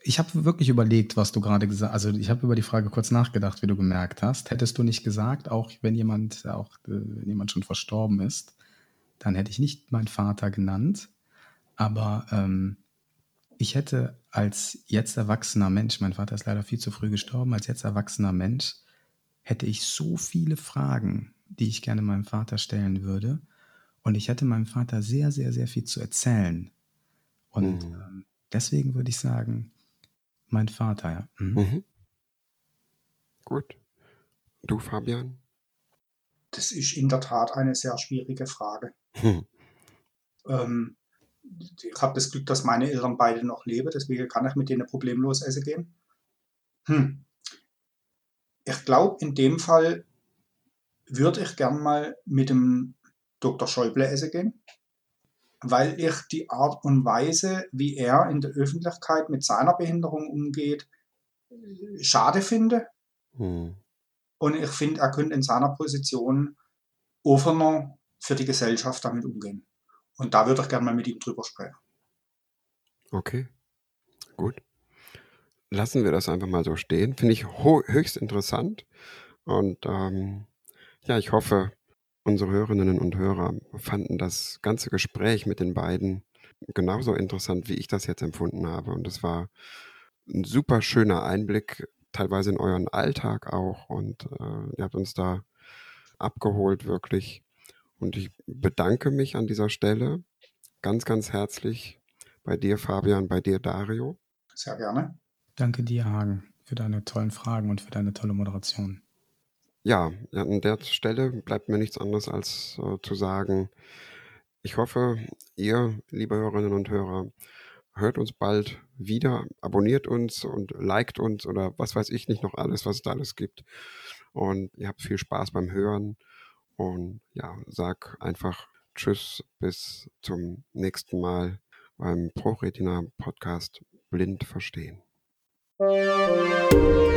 Ich habe wirklich überlegt, was du gerade gesagt hast. Also ich habe über die Frage kurz nachgedacht, wie du gemerkt hast. Hättest du nicht gesagt, auch wenn jemand, auch äh, wenn jemand schon verstorben ist, dann hätte ich nicht meinen Vater genannt. Aber ähm, ich hätte als jetzt erwachsener Mensch, mein Vater ist leider viel zu früh gestorben, als jetzt erwachsener Mensch hätte ich so viele Fragen, die ich gerne meinem Vater stellen würde. Und ich hätte meinem Vater sehr, sehr, sehr viel zu erzählen. Und mhm. ähm, deswegen würde ich sagen, mein Vater, ja. Mhm. Mhm. Gut. Du, Fabian? Das ist in der Tat eine sehr schwierige Frage. Hm. Ähm, ich habe das Glück, dass meine Eltern beide noch leben, deswegen kann ich mit denen problemlos essen gehen. Hm. Ich glaube, in dem Fall würde ich gern mal mit dem Dr. Schäuble essen gehen, weil ich die Art und Weise, wie er in der Öffentlichkeit mit seiner Behinderung umgeht, schade finde. Hm. Und ich finde, er könnte in seiner Position offener für die Gesellschaft damit umgehen. Und da würde ich gerne mal mit ihm drüber sprechen. Okay, gut. Lassen wir das einfach mal so stehen. Finde ich höchst interessant. Und ähm, ja, ich hoffe, unsere Hörerinnen und Hörer fanden das ganze Gespräch mit den beiden genauso interessant, wie ich das jetzt empfunden habe. Und es war ein super schöner Einblick, teilweise in euren Alltag auch. Und äh, ihr habt uns da abgeholt, wirklich. Und ich bedanke mich an dieser Stelle ganz, ganz herzlich bei dir, Fabian, bei dir, Dario. Sehr gerne. Danke dir, Hagen, für deine tollen Fragen und für deine tolle Moderation. Ja, an der Stelle bleibt mir nichts anderes als äh, zu sagen, ich hoffe, ihr, liebe Hörerinnen und Hörer, hört uns bald wieder, abonniert uns und liked uns oder was weiß ich nicht noch alles, was es da alles gibt. Und ihr habt viel Spaß beim Hören. Und ja, sag einfach Tschüss, bis zum nächsten Mal beim ProRetina Podcast Blind verstehen. Thank you.